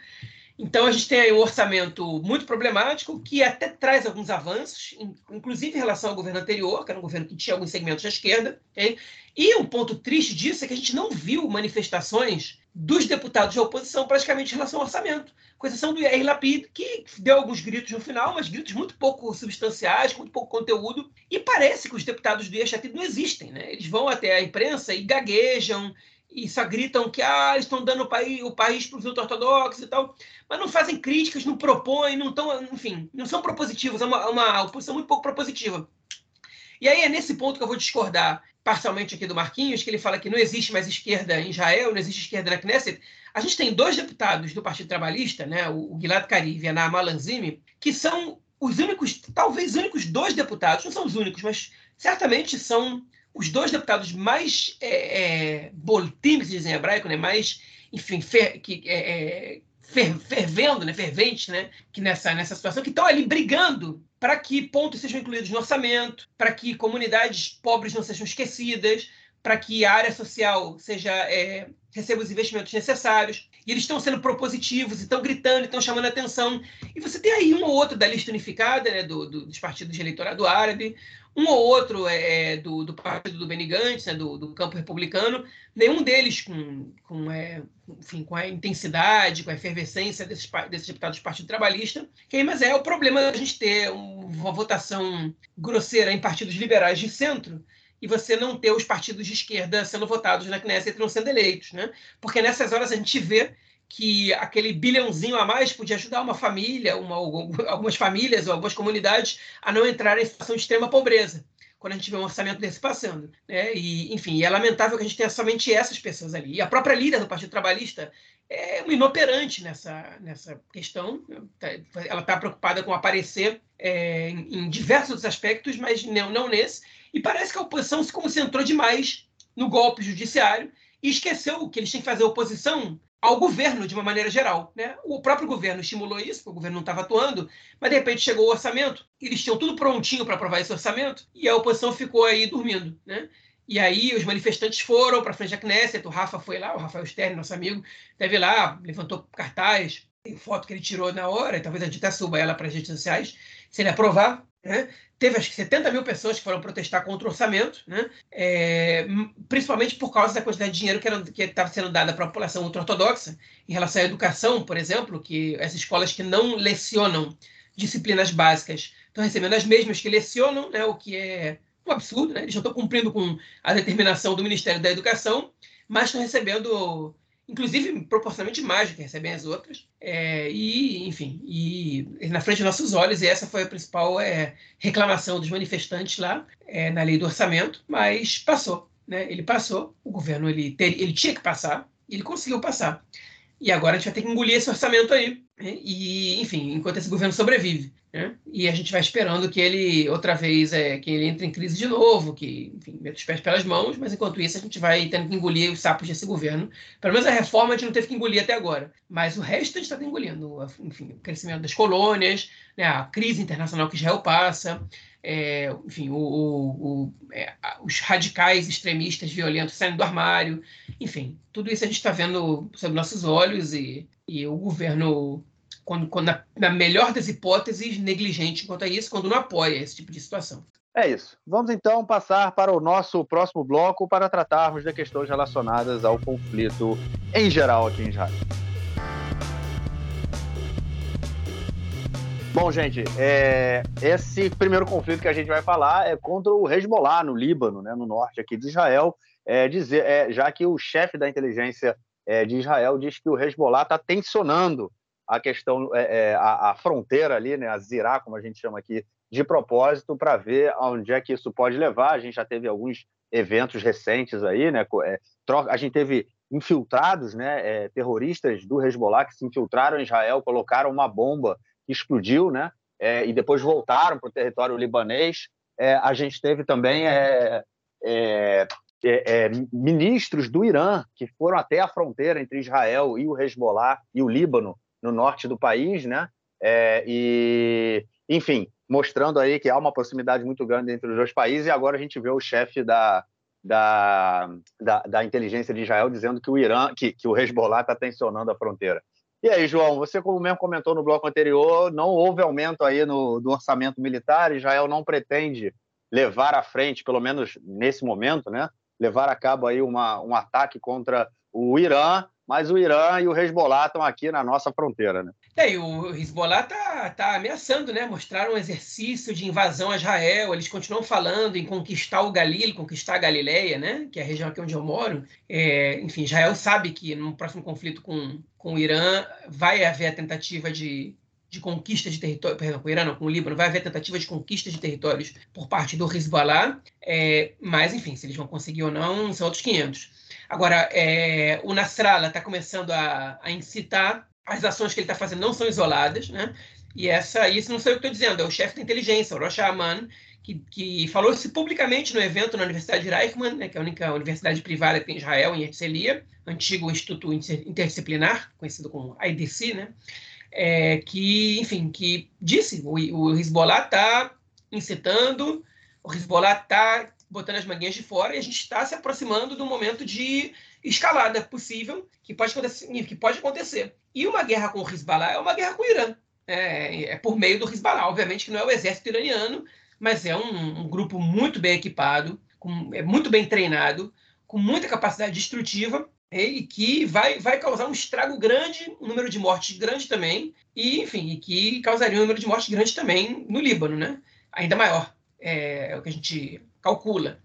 Então, a gente tem aí um orçamento muito problemático, que até traz alguns avanços, inclusive em relação ao governo anterior, que era um governo que tinha alguns segmentos da esquerda. Okay? E um ponto triste disso é que a gente não viu manifestações dos deputados da oposição praticamente em relação ao orçamento, com exceção do Yair Lapid, que deu alguns gritos no final, mas gritos muito pouco substanciais, com muito pouco conteúdo, e parece que os deputados do Lapid não existem. Né? Eles vão até a imprensa e gaguejam, e só gritam que ah, estão dando o país, o país para os ultra-ortodoxos e tal, mas não fazem críticas, não propõem, não estão, enfim, não são propositivos, é uma, uma oposição muito pouco propositiva. E aí é nesse ponto que eu vou discordar parcialmente aqui do Marquinhos, que ele fala que não existe mais esquerda em Israel, não existe esquerda na Knesset. A gente tem dois deputados do Partido Trabalhista, né, o Gilad Karib e a Naama Lanzimi, que são os únicos, talvez únicos dois deputados, não são os únicos, mas certamente são os dois deputados mais é, é, boltim, que se diz em hebraico, né, mais, enfim, fer, que, é, é fer, fervendo, né, ferventes, né, que nessa, nessa situação, que estão ali brigando para que pontos sejam incluídos no orçamento, para que comunidades pobres não sejam esquecidas, para que a área social seja é, receba os investimentos necessários. E eles estão sendo propositivos, estão gritando, estão chamando a atenção. E você tem aí um ou outro da lista unificada, né, do, do, dos partidos de eleitorado árabe, um ou outro é, é, do, do, partido do Benny Gantz, né, do, do, campo republicano, nenhum deles com, com, é, enfim, com a intensidade, com a efervescência desses, desses deputados do Partido Trabalhista, que, mas é o problema da gente ter uma votação grosseira em partidos liberais de centro, e você não ter os partidos de esquerda sendo votados na Knesset e não sendo eleitos. Né? Porque nessas horas a gente vê que aquele bilhãozinho a mais podia ajudar uma família, uma, algumas famílias ou algumas comunidades a não entrar em situação de extrema pobreza, quando a gente vê um orçamento desse passando. Né? E, enfim, é lamentável que a gente tenha somente essas pessoas ali. E a própria líder do Partido Trabalhista é uma inoperante nessa, nessa questão. Ela está preocupada com aparecer é, em diversos aspectos, mas não, não nesse. E parece que a oposição se concentrou demais no golpe judiciário e esqueceu que eles têm que fazer oposição ao governo de uma maneira geral. Né? O próprio governo estimulou isso, porque o governo não estava atuando, mas de repente chegou o orçamento, eles tinham tudo prontinho para aprovar esse orçamento, e a oposição ficou aí dormindo. Né? E aí os manifestantes foram para frente da Knesset, o Rafa foi lá, o Rafael Stern, nosso amigo, teve lá, levantou cartaz, tem foto que ele tirou na hora, e talvez a gente até suba ela para as redes sociais, se ele aprovar, né? Teve acho que 70 mil pessoas que foram protestar contra o orçamento, né? É, principalmente por causa da quantidade de dinheiro que estava sendo dada para a população ultra-ortodoxa, em relação à educação, por exemplo, que as escolas que não lecionam disciplinas básicas estão recebendo as mesmas que lecionam, né? o que é um absurdo, né? eles já estão cumprindo com a determinação do Ministério da Educação, mas estão recebendo inclusive proporcionalmente mais do que recebem as outras. É, e, enfim, e na frente dos nossos olhos, e essa foi a principal é, reclamação dos manifestantes lá é, na lei do orçamento, mas passou. Né? Ele passou, o governo ele, ter, ele tinha que passar, ele conseguiu passar. E agora a gente vai ter que engolir esse orçamento aí. Né? E, enfim, enquanto esse governo sobrevive. Né? E a gente vai esperando que ele, outra vez, é, que ele entre em crise de novo, que, enfim, meta os pés pelas mãos, mas enquanto isso a gente vai tendo que engolir os sapos desse governo. Pelo menos a reforma a gente não teve que engolir até agora. Mas o resto a gente está engolindo. Enfim, o crescimento das colônias, né, a crise internacional que Israel passa, é, enfim, o, o, o, é, os radicais extremistas violentos saindo do armário, enfim, tudo isso a gente está vendo sob nossos olhos e, e o governo quando, quando na, na, melhor das hipóteses, negligente quanto a isso, quando não apoia esse tipo de situação. É isso. Vamos então passar para o nosso próximo bloco para tratarmos de questões relacionadas ao conflito em geral aqui em Israel. Bom, gente, é, esse primeiro conflito que a gente vai falar é contra o Hezbollah no Líbano, né, no norte aqui de Israel, é, dizer, é, já que o chefe da inteligência é, de Israel diz que o Hezbollah está tensionando a questão, é, é, a, a, fronteira ali, né, a Zirá, como a gente chama aqui, de propósito para ver aonde é que isso pode levar. A gente já teve alguns eventos recentes aí, né? Troca, a gente teve infiltrados, né, terroristas do Hezbollah que se infiltraram em Israel, colocaram uma bomba explodiu, né? É, e depois voltaram para o território libanês. É, a gente teve também ministros do Irã que foram até a fronteira entre Israel e o Hezbollah e o Líbano no norte do país, né? É, e, enfim, mostrando aí que há uma proximidade muito grande entre os dois países. E agora a gente vê o chefe da, da, da, da, inteligência de Israel dizendo que o Irã, que, que o Hezbollah está tensionando a fronteira. E aí, João, você como mesmo comentou no bloco anterior, não houve aumento aí no, do orçamento militar, Israel não pretende levar à frente, pelo menos nesse momento, né, levar a cabo aí uma, um ataque contra o Irã, mas o Irã e o Hezbollah estão aqui na nossa fronteira, né? É, e o Hezbollah está tá ameaçando, né? Mostraram um exercício de invasão a Israel. Eles continuam falando em conquistar o Galil, conquistar a Galileia, né? Que é a região aqui onde eu moro. É, enfim, Israel sabe que no próximo conflito com, com o Irã vai haver a tentativa de, de conquista de território, perdão, com o Irã, não, com o Líbano, vai haver tentativa de conquista de territórios por parte do Hezbollah, é, mas, enfim, se eles vão conseguir ou não, são outros 500. Agora, é, o Nasrallah está começando a, a, incitar, as ações que ele está fazendo não são isoladas, né? E essa, isso não sei o que estou dizendo, é o chefe da inteligência, o Rosh Aman, que, que, falou isso publicamente no evento na Universidade de Reichmann, né, que é a única universidade privada que tem em Israel, em Herzliya, antigo Instituto Interdisciplinar, conhecido como IDC, né? É, que, enfim, que disse o, o Hezbollah está incitando, o Hezbollah está botando as manguinhas de fora, e a gente está se aproximando do momento de escalada possível que pode, acontecer, que pode acontecer. E uma guerra com o Hezbollah é uma guerra com o Irã. É, é por meio do Hezbollah. Obviamente que não é o exército iraniano, mas é um, um grupo muito bem equipado, com, é muito bem treinado, com muita capacidade destrutiva e que vai, vai causar um estrago grande, um número de mortes grande também, e enfim, e que causaria um número de mortes grande também no Líbano, né? Ainda maior. É, é o que a gente calcula.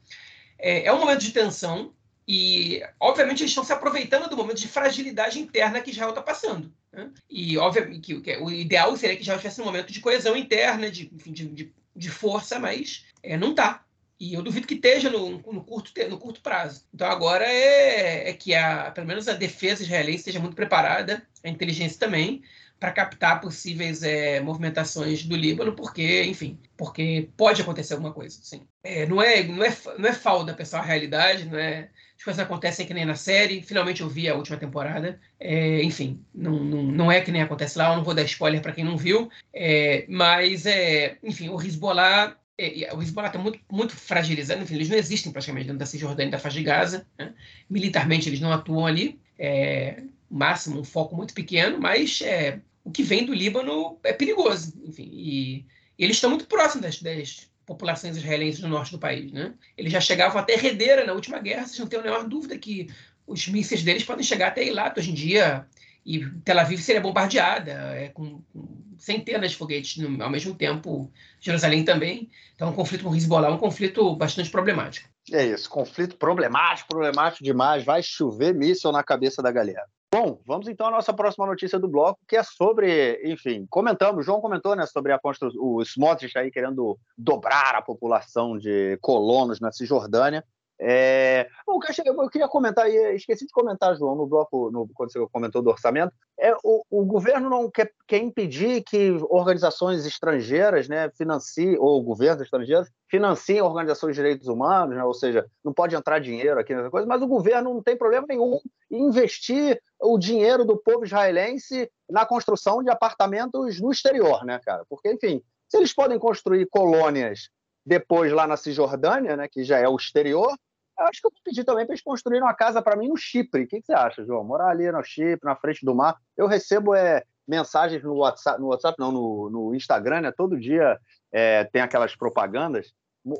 É, é um momento de tensão e, obviamente, eles estão se aproveitando do momento de fragilidade interna que Israel está passando. Né? E, obviamente, que, que, o ideal seria que Israel tivesse um momento de coesão interna, de, enfim, de, de, de força, mas é, não está. E eu duvido que esteja no, no, curto, no curto prazo. Então agora é, é que a, pelo menos a defesa israelense esteja muito preparada, a inteligência também, para captar possíveis é, movimentações do Líbano, porque, enfim, porque pode acontecer alguma coisa, sim. É, não, é, não, é, não é falda, pessoal, a realidade, não é... As coisas acontecem que nem na série, finalmente eu vi a última temporada, é, enfim, não, não, não é que nem acontece lá, eu não vou dar spoiler para quem não viu, é, mas, é, enfim, o Hezbollah é, o Hezbollah está muito, muito fragilizado, enfim, eles não existem praticamente dentro da Cisjordânia e da faixa de Gaza. Né? Militarmente, eles não atuam ali. É, máximo, um foco muito pequeno, mas é, o que vem do Líbano é perigoso. Enfim, e, e eles estão muito próximos das, das, populações israelenses do norte do país. Né? Eles já chegavam até Redeira na última guerra, vocês não têm a menor dúvida que os mísseis deles podem chegar até Eilat hoje em dia, e Tel Aviv seria bombardeada é, com, com, centenas de foguetes no, ao mesmo tempo, Jerusalém também. Então, um conflito com Hezbollah é um conflito bastante problemático. É isso, conflito problemático, problemático demais. Vai chover míssil na cabeça da galera. Bom, vamos então à nossa próxima notícia do bloco, que é sobre, enfim, comentamos, o João comentou, né, sobre a construção, o Smotrich aí querendo dobrar a população de colonos na Cisjordânia. É... Bom, eu queria comentar, esqueci de comentar, João, no bloco, no, quando você comentou do orçamento, é, o, o governo não quer, quer, impedir que organizações estrangeiras né, financiem, ou governos estrangeiros, financiem organizações de direitos humanos, né, ou seja, não pode entrar dinheiro aqui nessa coisa, mas o governo não tem problema nenhum em investir o dinheiro do povo israelense na construção de apartamentos no exterior, né, cara? Porque, enfim, se eles podem construir colônias depois lá na Cisjordânia, né, que já é o exterior, eu acho que eu vou pedir também para eles construírem uma casa para mim no Chipre. O que, que, você acha, João? Morar ali no Chipre, na frente do mar. Eu recebo é, mensagens no WhatsApp, no WhatsApp não, no, no Instagram, né? Todo dia é, tem aquelas propagandas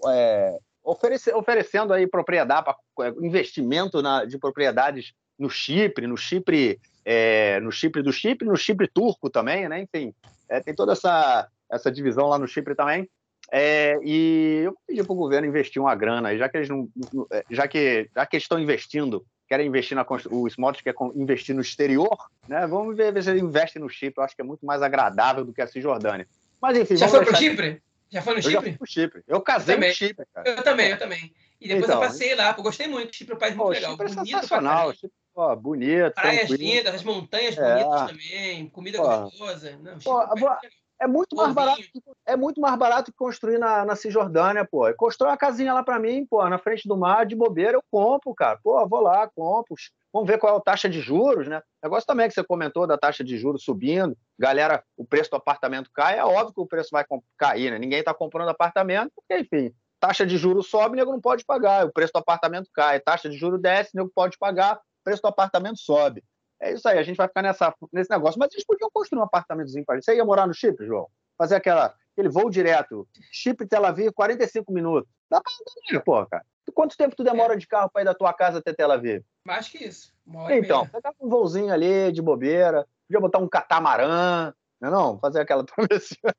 é, oferece, oferecendo aí propriedade, é, investimento na, de propriedades no Chipre, no Chipre, é, no Chipre do Chipre, no Chipre turco também, né? Enfim, é, tem toda essa, essa divisão lá no Chipre também. É, e eu pedi para o governo investir uma grana, já que eles não, é, já que, já que eles estão investindo, querem investir na o Smotrich quer investir no exterior, né? Vamos ver, ver se ele investe no Chipre. Eu acho que é muito mais agradável do que a Cisjordânia. Mas enfim, já foi para o Chipre? Já foi no Chipre? Eu já fui Chipre. Eu casei eu no Chipre, cara. Eu também, eu também. E depois então, eu passei lá, gostei muito. Chipre é um país muito pô, legal. Chipre é bonito sensacional. Chipre, pô, bonito. Praias lindas, as montanhas é. bonitas também, comida pô. gostosa. Não, Chipre pô, é é muito mais barato que, é muito mais barato que construir na, na Cisjordânia, pô. Constrói uma casinha lá para mim, pô, na frente do mar, de bobeira, eu compro, cara. Pô, vou lá, compro. Vamos ver qual é a taxa de juros, né? Negócio também que você comentou da taxa de juros subindo, galera, o preço do apartamento cai, é óbvio que o preço vai cair, né? Ninguém está comprando apartamento, porque, enfim, taxa de juros sobe, nego não pode pagar, o preço do apartamento cai, taxa de juros desce, nego pode pagar, o preço do apartamento sobe. É isso aí, a gente vai ficar nessa, nesse negócio. Mas eles podiam construir um apartamentozinho para Você ia morar no Chipre, João? Fazer aquela, aquele voo direto, Chipre, Tel Aviv, 45 minutos. Dá para andar, pô, cara. Quanto tempo tu demora é. de carro para ir da tua casa até Tel Aviv? Mais que isso. então, pegar um voozinho ali de bobeira, podia botar um catamarã, não, é não? fazer aquela [LAUGHS] travessia.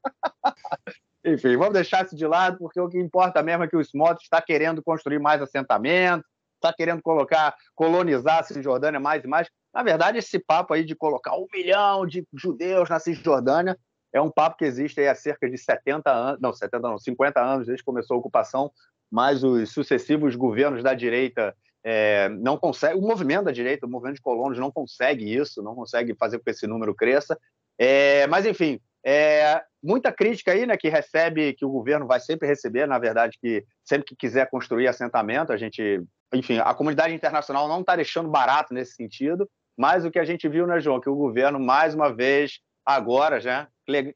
Enfim, vamos deixar isso de lado, porque o que importa mesmo é que o Smotrich está querendo construir mais assentamentos, está querendo colocar, colonizar a Cisjordânia mais e mais. Na verdade, esse papo aí de colocar um milhão de judeus na Cisjordânia é um papo que existe aí há cerca de 70 anos, não, 70 não, 50 anos desde que começou a ocupação, mas os sucessivos governos da direita é, não conseguem, o movimento da direita, o movimento de colonos não consegue isso, não consegue fazer com que esse número cresça. É, mas, enfim, é, muita crítica aí, né, que recebe, que o governo vai sempre receber, na verdade, que sempre que quiser construir assentamento, a gente, enfim, a comunidade internacional não está deixando barato nesse sentido, mas o que a gente viu, né, João, que o governo, mais uma vez, agora já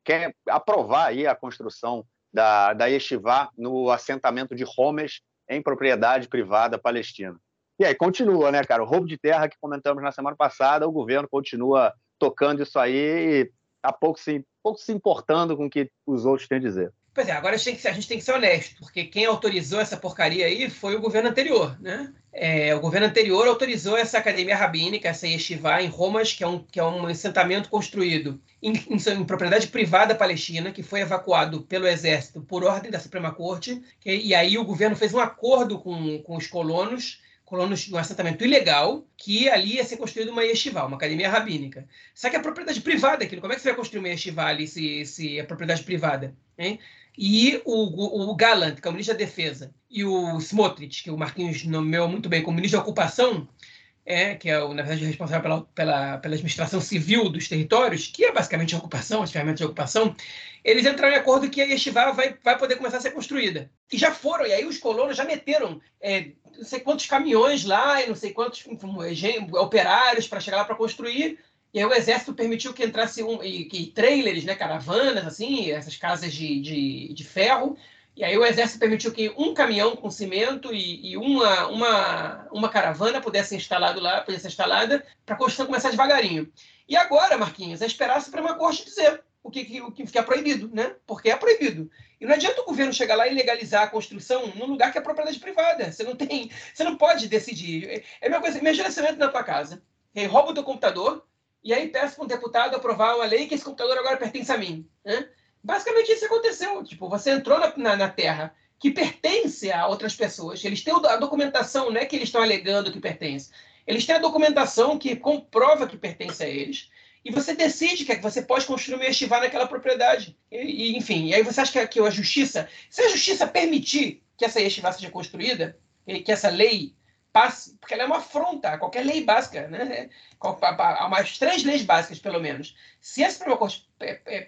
quer aprovar aí a construção da, da Yeshiva no assentamento de Homes em propriedade privada palestina. E aí continua, né, cara? O roubo de terra que comentamos na semana passada, o governo continua tocando isso aí e a pouco se, pouco se importando com o que os outros têm a dizer. Pois é, agora a gente, que, a gente, tem que ser honesto, porque quem autorizou essa porcaria aí foi o governo anterior, né? É, o governo anterior autorizou essa academia rabínica, essa yeshiva em Romas, que é um, que é um assentamento construído em, em, em, propriedade privada palestina, que foi evacuado pelo exército por ordem da Suprema Corte, que, e aí o governo fez um acordo com, com os colonos colonos de um assentamento ilegal, que ali ia ser construída uma yeshiva, uma academia rabínica. Só que a propriedade privada aquilo, como é que você vai construir uma yeshiva ali se, se é propriedade privada? Hein? E o, o, Gallant, que é o ministro da Defesa, e o Smotrich, que o Marquinhos nomeou muito bem como ministro da Ocupação, é, que é, na verdade, responsável pela, pela, pela administração civil dos territórios, que é basicamente a ocupação, as ferramentas de ocupação, eles entraram em acordo que a Yeshiva vai, vai poder começar a ser construída. E já foram, e aí os colonos já meteram é, não sei quantos caminhões lá, e não sei quantos operários para chegar lá para construir, e aí o exército permitiu que entrasse um, e, e trailers, né, caravanas, assim, essas casas de, de, de ferro, e aí o exército permitiu que um caminhão com cimento e, e uma, uma, uma caravana pudesse ser instalado lá, pudesse ser instalada, para a construção começar devagarinho. E agora, Marquinhos, é esperar a Suprema Corte dizer o que, o que é proibido, né? Porque é proibido. E não adianta o governo chegar lá e legalizar a construção num lugar que é propriedade privada. Você não tem, você não pode decidir. É a mesma coisa, imagina você na tua casa, rouba o teu computador, e aí peço para um deputado aprovar uma lei que esse computador agora pertence a mim. Né? Basicamente isso aconteceu. Tipo, você entrou na, na, na, terra que pertence a outras pessoas. Eles têm a documentação, não é que eles estão alegando que pertence. Eles têm a documentação que comprova que pertence a eles. E você decide que você pode construir um estivar naquela propriedade. E, e, enfim, e aí você acha que, que a justiça, se a justiça permitir que essa estivar seja construída, que essa lei passe, porque ela é uma afronta a qualquer lei básica, né? Há umas três leis básicas, pelo menos. Se a Suprema Corte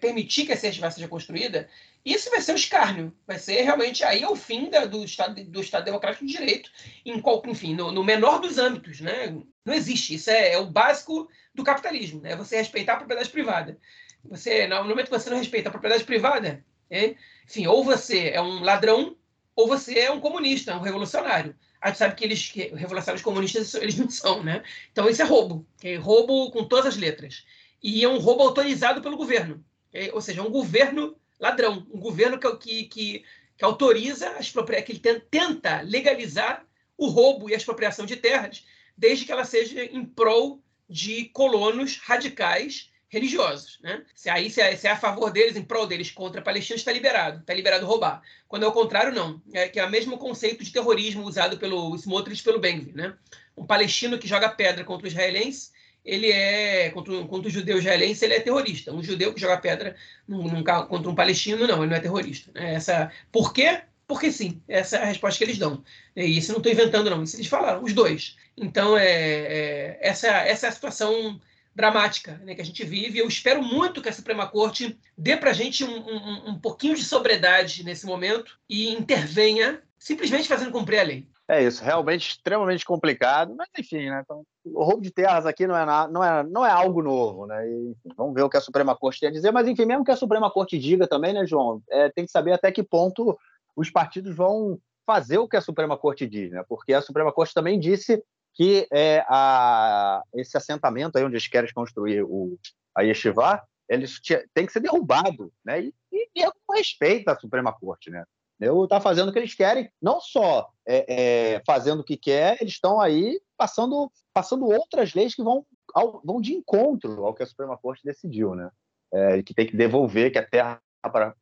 permitir que essa estivar seja construída, isso vai ser um escárnio. Vai ser realmente aí é o fim da, do, Estado, do Estado Democrático de Direito, em qual, enfim, no, no menor dos âmbitos, né? Não existe. Isso é, é, o básico do capitalismo, né? Você respeitar a propriedade privada. Você, no momento que você não respeita a propriedade privada, é, enfim, ou você é um ladrão, ou você é um comunista, um revolucionário. A gente sabe que eles, que revolucionários comunistas, eles não são, né? Então isso é roubo, é roubo com todas as letras. E é um roubo autorizado pelo governo. É, ou seja, é um governo ladrão, um governo que, que, que, que autoriza, as que ele tenta legalizar o roubo e a expropriação de terras, desde que ela seja em prol de colonos radicais religiosos. Né? Se aí se é, se é, a favor deles, em prol deles, contra a Palestina, está liberado. Está liberado roubar. Quando é o contrário, não. É que é o mesmo conceito de terrorismo usado pelo Smotrich pelo Bengvir. Né? Um palestino que joga pedra contra o israelense, ele é, contra, contra o judeu israelense, ele é terrorista. Um judeu que joga pedra num, num, contra um palestino, não, ele não é terrorista. Né? Essa, por quê? Porque sim, essa é a resposta que eles dão. E isso não estou inventando, não. Isso eles falaram, os dois. Então, é, é, essa, essa é a situação dramática né, que a gente vive. Eu espero muito que a Suprema Corte dê para a gente um, um, um, pouquinho de sobriedade nesse momento e intervenha simplesmente fazendo cumprir a lei. É isso, realmente extremamente complicado, mas enfim, né? Então, o roubo de terras aqui não é, não é, não é algo novo, né? E, enfim, vamos ver o que a Suprema Corte tem a dizer, mas enfim, mesmo que a Suprema Corte diga também, né, João, é, tem que saber até que ponto os partidos vão fazer o que a Suprema Corte diz, né? Porque a Suprema Corte também disse que é, a, esse assentamento aí onde eles querem construir o, a Yeshiva, eles tem que ser derrubado, né? E, e, e é com respeito à Suprema Corte, né? Eu tá fazendo o que eles querem, não só é, é, fazendo o que quer, eles estão aí passando, passando outras leis que vão, ao, vão de encontro ao que a Suprema Corte decidiu, né? É, que tem que devolver, que a terra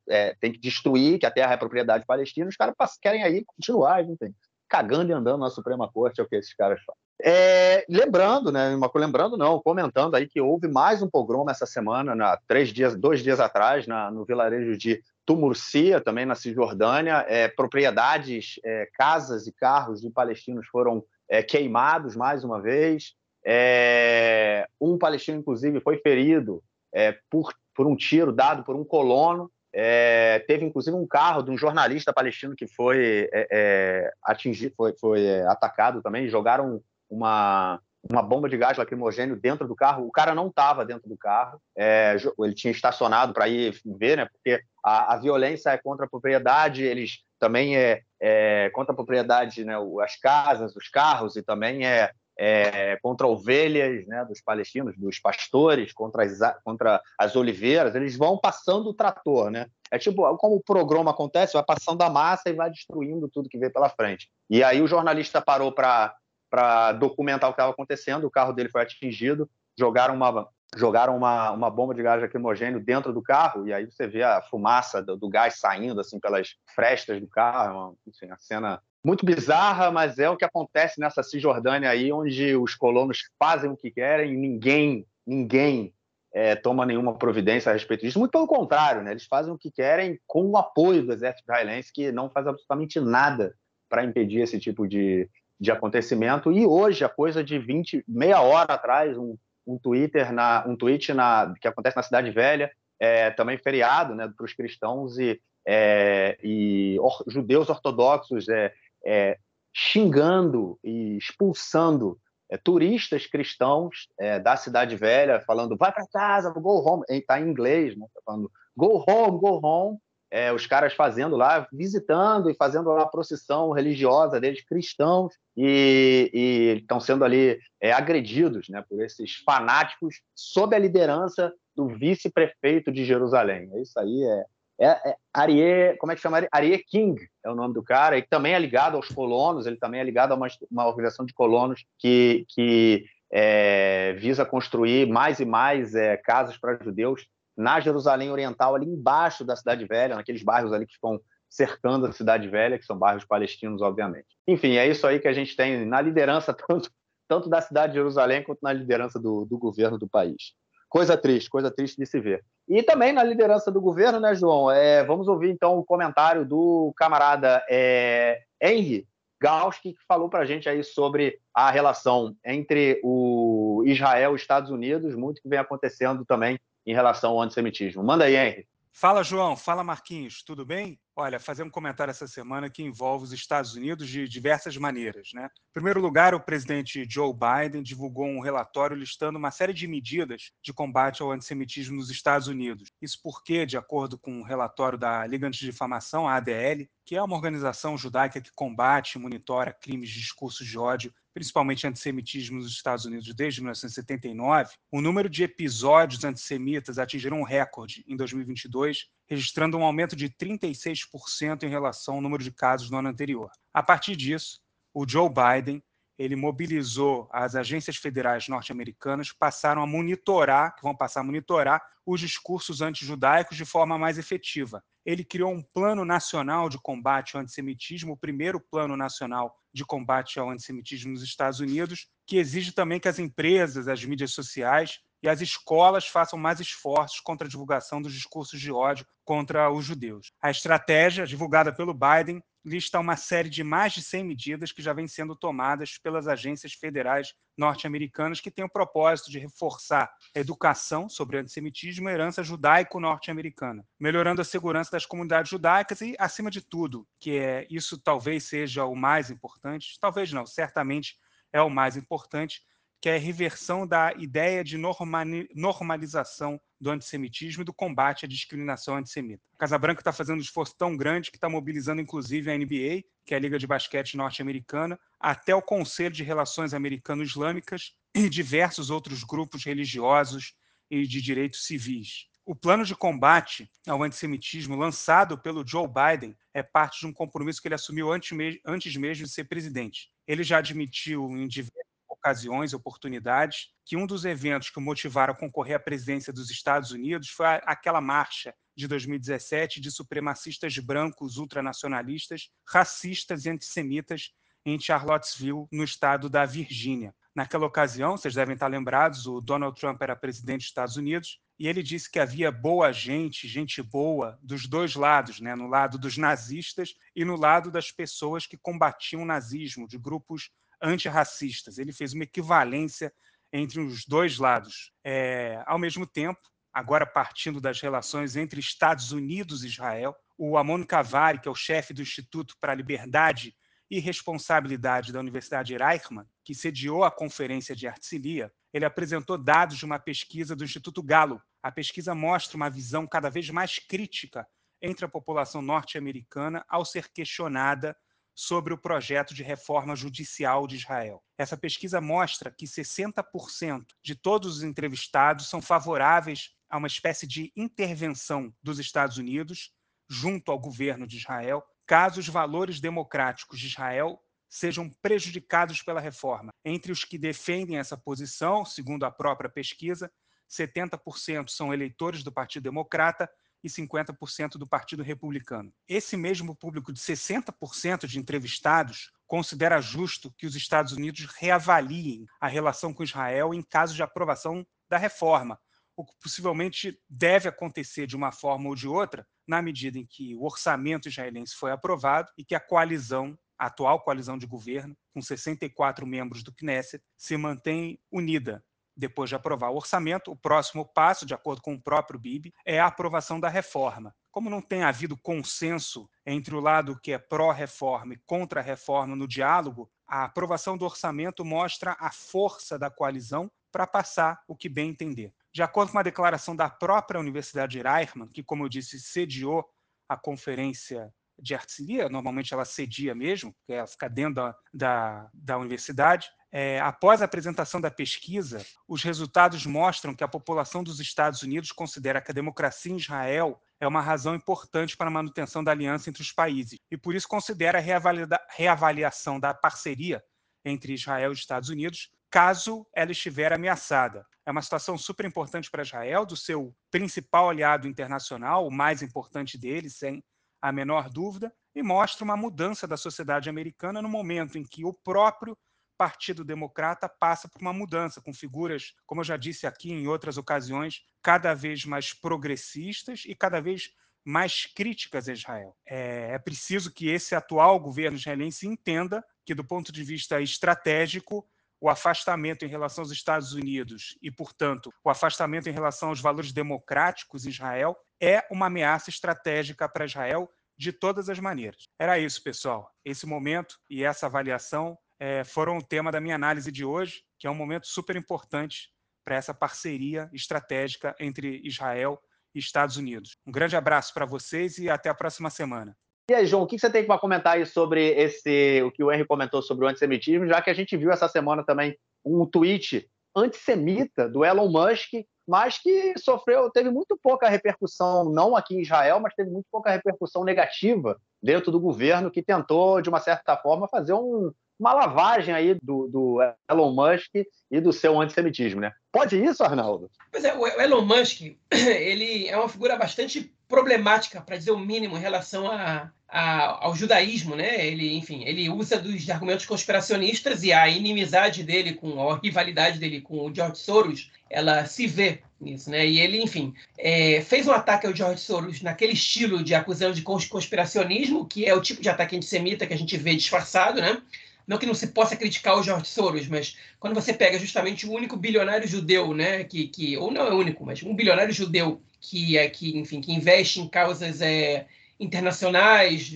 é, tem que destruir, que a terra é propriedade palestina. Os caras querem aí continuar, não tem cagando e andando na Suprema Corte, é o que esses caras fazem. É, lembrando, né, lembrando não, comentando aí que houve mais um pogrom essa semana, na, três dias, dois dias atrás, na, no vilarejo de Tumurcia, também na Cisjordânia, é, propriedades, é, casas e carros de palestinos foram é, queimados mais uma vez. É, um palestino, inclusive, foi ferido é, por, por um tiro dado por um colono. É, teve inclusive um carro de um jornalista palestino que foi é, é, atingido, foi, foi é, atacado também. Jogaram uma, uma bomba de gás lacrimogênio dentro do carro. O cara não estava dentro do carro, é, ele tinha estacionado para ir ver, né? Porque a, a, violência é contra a propriedade, eles também é, é contra a propriedade, né? As casas, os carros e também é é, contra ovelhas né, dos palestinos, dos pastores, contra as, contra as oliveiras, eles vão passando o trator, né? É tipo, como o programa acontece, vai passando a massa e vai destruindo tudo que vê pela frente. E aí o jornalista parou para documentar o que estava acontecendo, o carro dele foi atingido, jogaram uma, jogaram uma, uma bomba de gás lacrimogênio dentro do carro, e aí você vê a fumaça do, do gás saindo assim pelas frestas do carro, uma, enfim, a cena muito bizarra, mas é o que acontece nessa Cisjordânia aí, onde os colonos fazem o que querem e ninguém, ninguém é, toma nenhuma providência a respeito disso. Muito pelo contrário, né? eles fazem o que querem com o apoio do exército israelense, que não faz absolutamente nada para impedir esse tipo de, de acontecimento. E hoje, a coisa de 20, meia hora atrás, um, um Twitter na, um tweet na, que acontece na Cidade Velha, é, também feriado né, para os cristãos e, é, e or, judeus ortodoxos é, é, xingando e expulsando é, turistas cristãos é, da cidade velha, falando vai para casa, go home, está em inglês, né? Tá falando go home, go home. É, os caras fazendo lá, visitando e fazendo lá a procissão religiosa deles, cristãos, e estão sendo ali é, agredidos né, por esses fanáticos sob a liderança do vice-prefeito de Jerusalém. Isso aí é, é, é Arie, como é que chama? Arie King é o nome do cara, e também é ligado aos colonos, ele também é ligado a uma, uma organização de colonos que, que é, visa construir mais e mais é, casas para judeus na Jerusalém Oriental, ali embaixo da Cidade Velha, naqueles bairros ali que ficam cercando a Cidade Velha, que são bairros palestinos, obviamente. Enfim, é isso aí que a gente tem na liderança [LAUGHS] tanto, tanto da cidade de Jerusalém quanto na liderança do, do governo do país coisa triste, coisa triste de se ver. E também na liderança do governo, né, João? É, vamos ouvir então o comentário do camarada é, Henry Gauski, que falou para a gente aí sobre a relação entre o Israel e os Estados Unidos, muito que vem acontecendo também em relação ao antissemitismo. Manda aí, Henry. Fala, João. Fala, Marquinhos. Tudo bem? Olha, fazer um comentário essa semana que envolve os Estados Unidos de diversas maneiras. Né? Em primeiro lugar, o presidente Joe Biden divulgou um relatório listando uma série de medidas de combate ao antissemitismo nos Estados Unidos. Isso porque, de acordo com o um relatório da Liga Antidifamação, a ADL, que é uma organização judaica que combate e monitora crimes de discurso de ódio principalmente antissemitismo nos Estados Unidos desde 1979, o número de episódios antissemitas atingiram um recorde em 2022, registrando um aumento de 36% em relação ao número de casos no ano anterior. A partir disso, o Joe Biden ele mobilizou as agências federais norte-americanas, passaram a monitorar, que vão passar a monitorar os discursos antijudaicos de forma mais efetiva. Ele criou um plano nacional de combate ao antissemitismo, o primeiro plano nacional de combate ao antissemitismo nos Estados Unidos, que exige também que as empresas, as mídias sociais e as escolas façam mais esforços contra a divulgação dos discursos de ódio contra os judeus. A estratégia, divulgada pelo Biden, lista uma série de mais de 100 medidas que já vêm sendo tomadas pelas agências federais norte-americanas que têm o propósito de reforçar a educação sobre antissemitismo e herança judaico-norte-americana, melhorando a segurança das comunidades judaicas e, acima de tudo, que é isso talvez seja o mais importante, talvez não, certamente é o mais importante, que é a reversão da ideia de normalização do antissemitismo e do combate à discriminação antissemita. A Casa Branca está fazendo um esforço tão grande que está mobilizando, inclusive, a NBA, que é a Liga de Basquete Norte-Americana, até o Conselho de Relações Americano-Islâmicas e diversos outros grupos religiosos e de direitos civis. O plano de combate ao antissemitismo lançado pelo Joe Biden é parte de um compromisso que ele assumiu antes, mesmo de ser presidente. Ele já admitiu em diversas ocasiões oportunidades que um dos eventos que o motivaram a concorrer à presidência dos Estados Unidos foi aquela marcha de 2017 de supremacistas brancos ultranacionalistas, racistas e antissemitas em Charlottesville, no estado da Virgínia. Naquela ocasião, vocês devem estar lembrados, o Donald Trump era presidente dos Estados Unidos e ele disse que havia boa gente, gente boa, dos dois lados, né? no lado dos nazistas e no lado das pessoas que combatiam o nazismo, de grupos antirracistas. Ele fez uma equivalência entre os dois lados. É, ao mesmo tempo, agora partindo das relações entre Estados Unidos e Israel, o Amon Kavari, que é o chefe do Instituto para a Liberdade e responsabilidade da Universidade Reichmann, que sediou a conferência de Artesilia, ele apresentou dados de uma pesquisa do Instituto Galo. A pesquisa mostra uma visão cada vez mais crítica entre a população norte-americana ao ser questionada sobre o projeto de reforma judicial de Israel. Essa pesquisa mostra que 60% de todos os entrevistados são favoráveis a uma espécie de intervenção dos Estados Unidos junto ao governo de Israel caso os valores democráticos de Israel sejam prejudicados pela reforma. Entre os que defendem essa posição, segundo a própria pesquisa, 70% são eleitores do Partido Democrata e 50% do Partido Republicano. Esse mesmo público de 60% de entrevistados considera justo que os Estados Unidos reavaliem a relação com Israel em caso de aprovação da reforma, o que possivelmente deve acontecer de uma forma ou de outra, na medida em que o orçamento israelense foi aprovado e que a coalizão, a atual coalizão de governo, com 64 membros do Knesset, se mantém unida. Depois de aprovar o orçamento, o próximo passo, de acordo com o próprio Bibi, é a aprovação da reforma. Como não tem havido consenso entre o lado que é pró-reforma e contra a reforma no diálogo, a aprovação do orçamento mostra a força da coalizão para passar o que bem entender. De acordo com uma declaração da própria Universidade de Reichmann, que, como eu disse, sediou a conferência de Herzliya, normalmente ela cedia mesmo, porque ela fica dentro da, da, da universidade, é, após a apresentação da pesquisa, os resultados mostram que a população dos Estados Unidos considera que a democracia em Israel é uma razão importante para a manutenção da aliança entre os países e, por isso, considera a reavaliação da parceria entre Israel e Estados Unidos caso ela estiver ameaçada. É uma situação super importante para Israel, do seu principal aliado internacional, o mais importante dele, sem a menor dúvida, e mostra uma mudança da sociedade americana no momento em que o próprio Partido Democrata passa por uma mudança, com figuras, como eu já disse aqui em outras ocasiões, cada vez mais progressistas e cada vez mais críticas a Israel. É, é preciso que esse atual governo israelense entenda que, do ponto de vista estratégico, o afastamento em relação aos Estados Unidos e, portanto, o afastamento em relação aos valores democráticos em Israel é uma ameaça estratégica para Israel de todas as maneiras. Era isso, pessoal. Esse momento e essa avaliação é, foram o tema da minha análise de hoje, que é um momento super importante para essa parceria estratégica entre Israel e Estados Unidos. Um grande abraço para vocês e até a próxima semana. E aí, João, o que você tem para comentar aí sobre esse, o que o Henry comentou sobre o antissemitismo, já que a gente viu essa semana também um tweet antissemita do Elon Musk, mas que sofreu, teve muito pouca repercussão, não aqui em Israel, mas teve muito pouca repercussão negativa dentro do governo, que tentou, de uma certa forma, fazer um, uma lavagem aí do, do, Elon Musk e do seu antissemitismo, né? Pode isso, Arnaldo? Pois é, o Elon Musk, [CLEARS THROAT] ele é uma figura bastante problemática, para dizer o mínimo, em relação a, a, ao judaísmo, né? Ele, enfim, ele usa dos argumentos conspiracionistas e a inimizade dele com a rivalidade dele com o George Soros, ela se vê nisso, né? E ele, enfim, é, fez um ataque ao George Soros naquele estilo de acusando de conspiracionismo, que é o tipo de ataque antissemita que a gente vê disfarçado, né? Não que não se possa criticar o George Soros, mas quando você pega justamente o único bilionário judeu, né, que, que ou não é único, mas um bilionário judeu que é que, enfim, que investe em causas é, internacionais,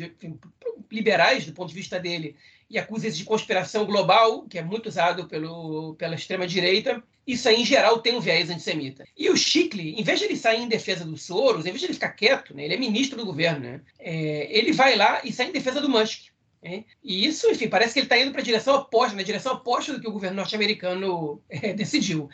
liberais do ponto de vista dele, e acusa de conspiração global, que é muito usado pelo, pela extrema-direita. Isso aí, em geral, tem um viés antissemita. E o Chicley, em vez de ele sair em defesa do Soros, em vez de ele ficar quieto, né, ele é ministro do governo, né, é, ele vai lá e sai em defesa do Musk. Né? E isso, enfim, parece que ele está indo para a direção oposta, na direção oposta do que o governo norte-americano é, decidiu.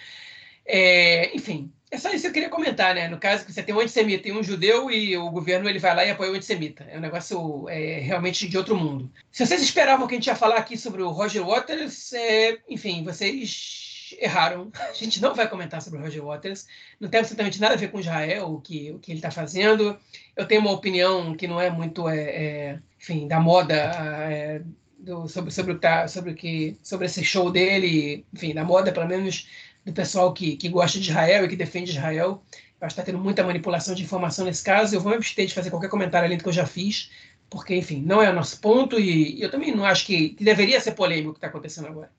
É, enfim, é só isso que eu queria comentar, né? No caso que você tem um antissemita e um judeu e o governo ele vai lá e apoia o antissemita. É um negócio é, realmente de outro mundo. Se vocês esperavam que a gente ia falar aqui sobre o Roger Waters, é, enfim, vocês erraram. [LAUGHS] A gente não vai comentar sobre o Roger Waters. Não tem absolutamente nada a ver com Israel, o que, o que ele está fazendo. Eu tenho uma opinião que não é muito, é, é enfim, da moda é, do, sobre, sobre, o tá, sobre, o que, sobre esse show dele, enfim, da moda, pelo menos do pessoal que, que gosta de Israel e que defende Israel. Eu acho que está tendo muita manipulação de informação nesse caso. Eu vou me abster de fazer qualquer comentário além do que eu já fiz, porque, enfim, não é o nosso ponto e eu também não acho que, que deveria ser polêmico o que está acontecendo agora.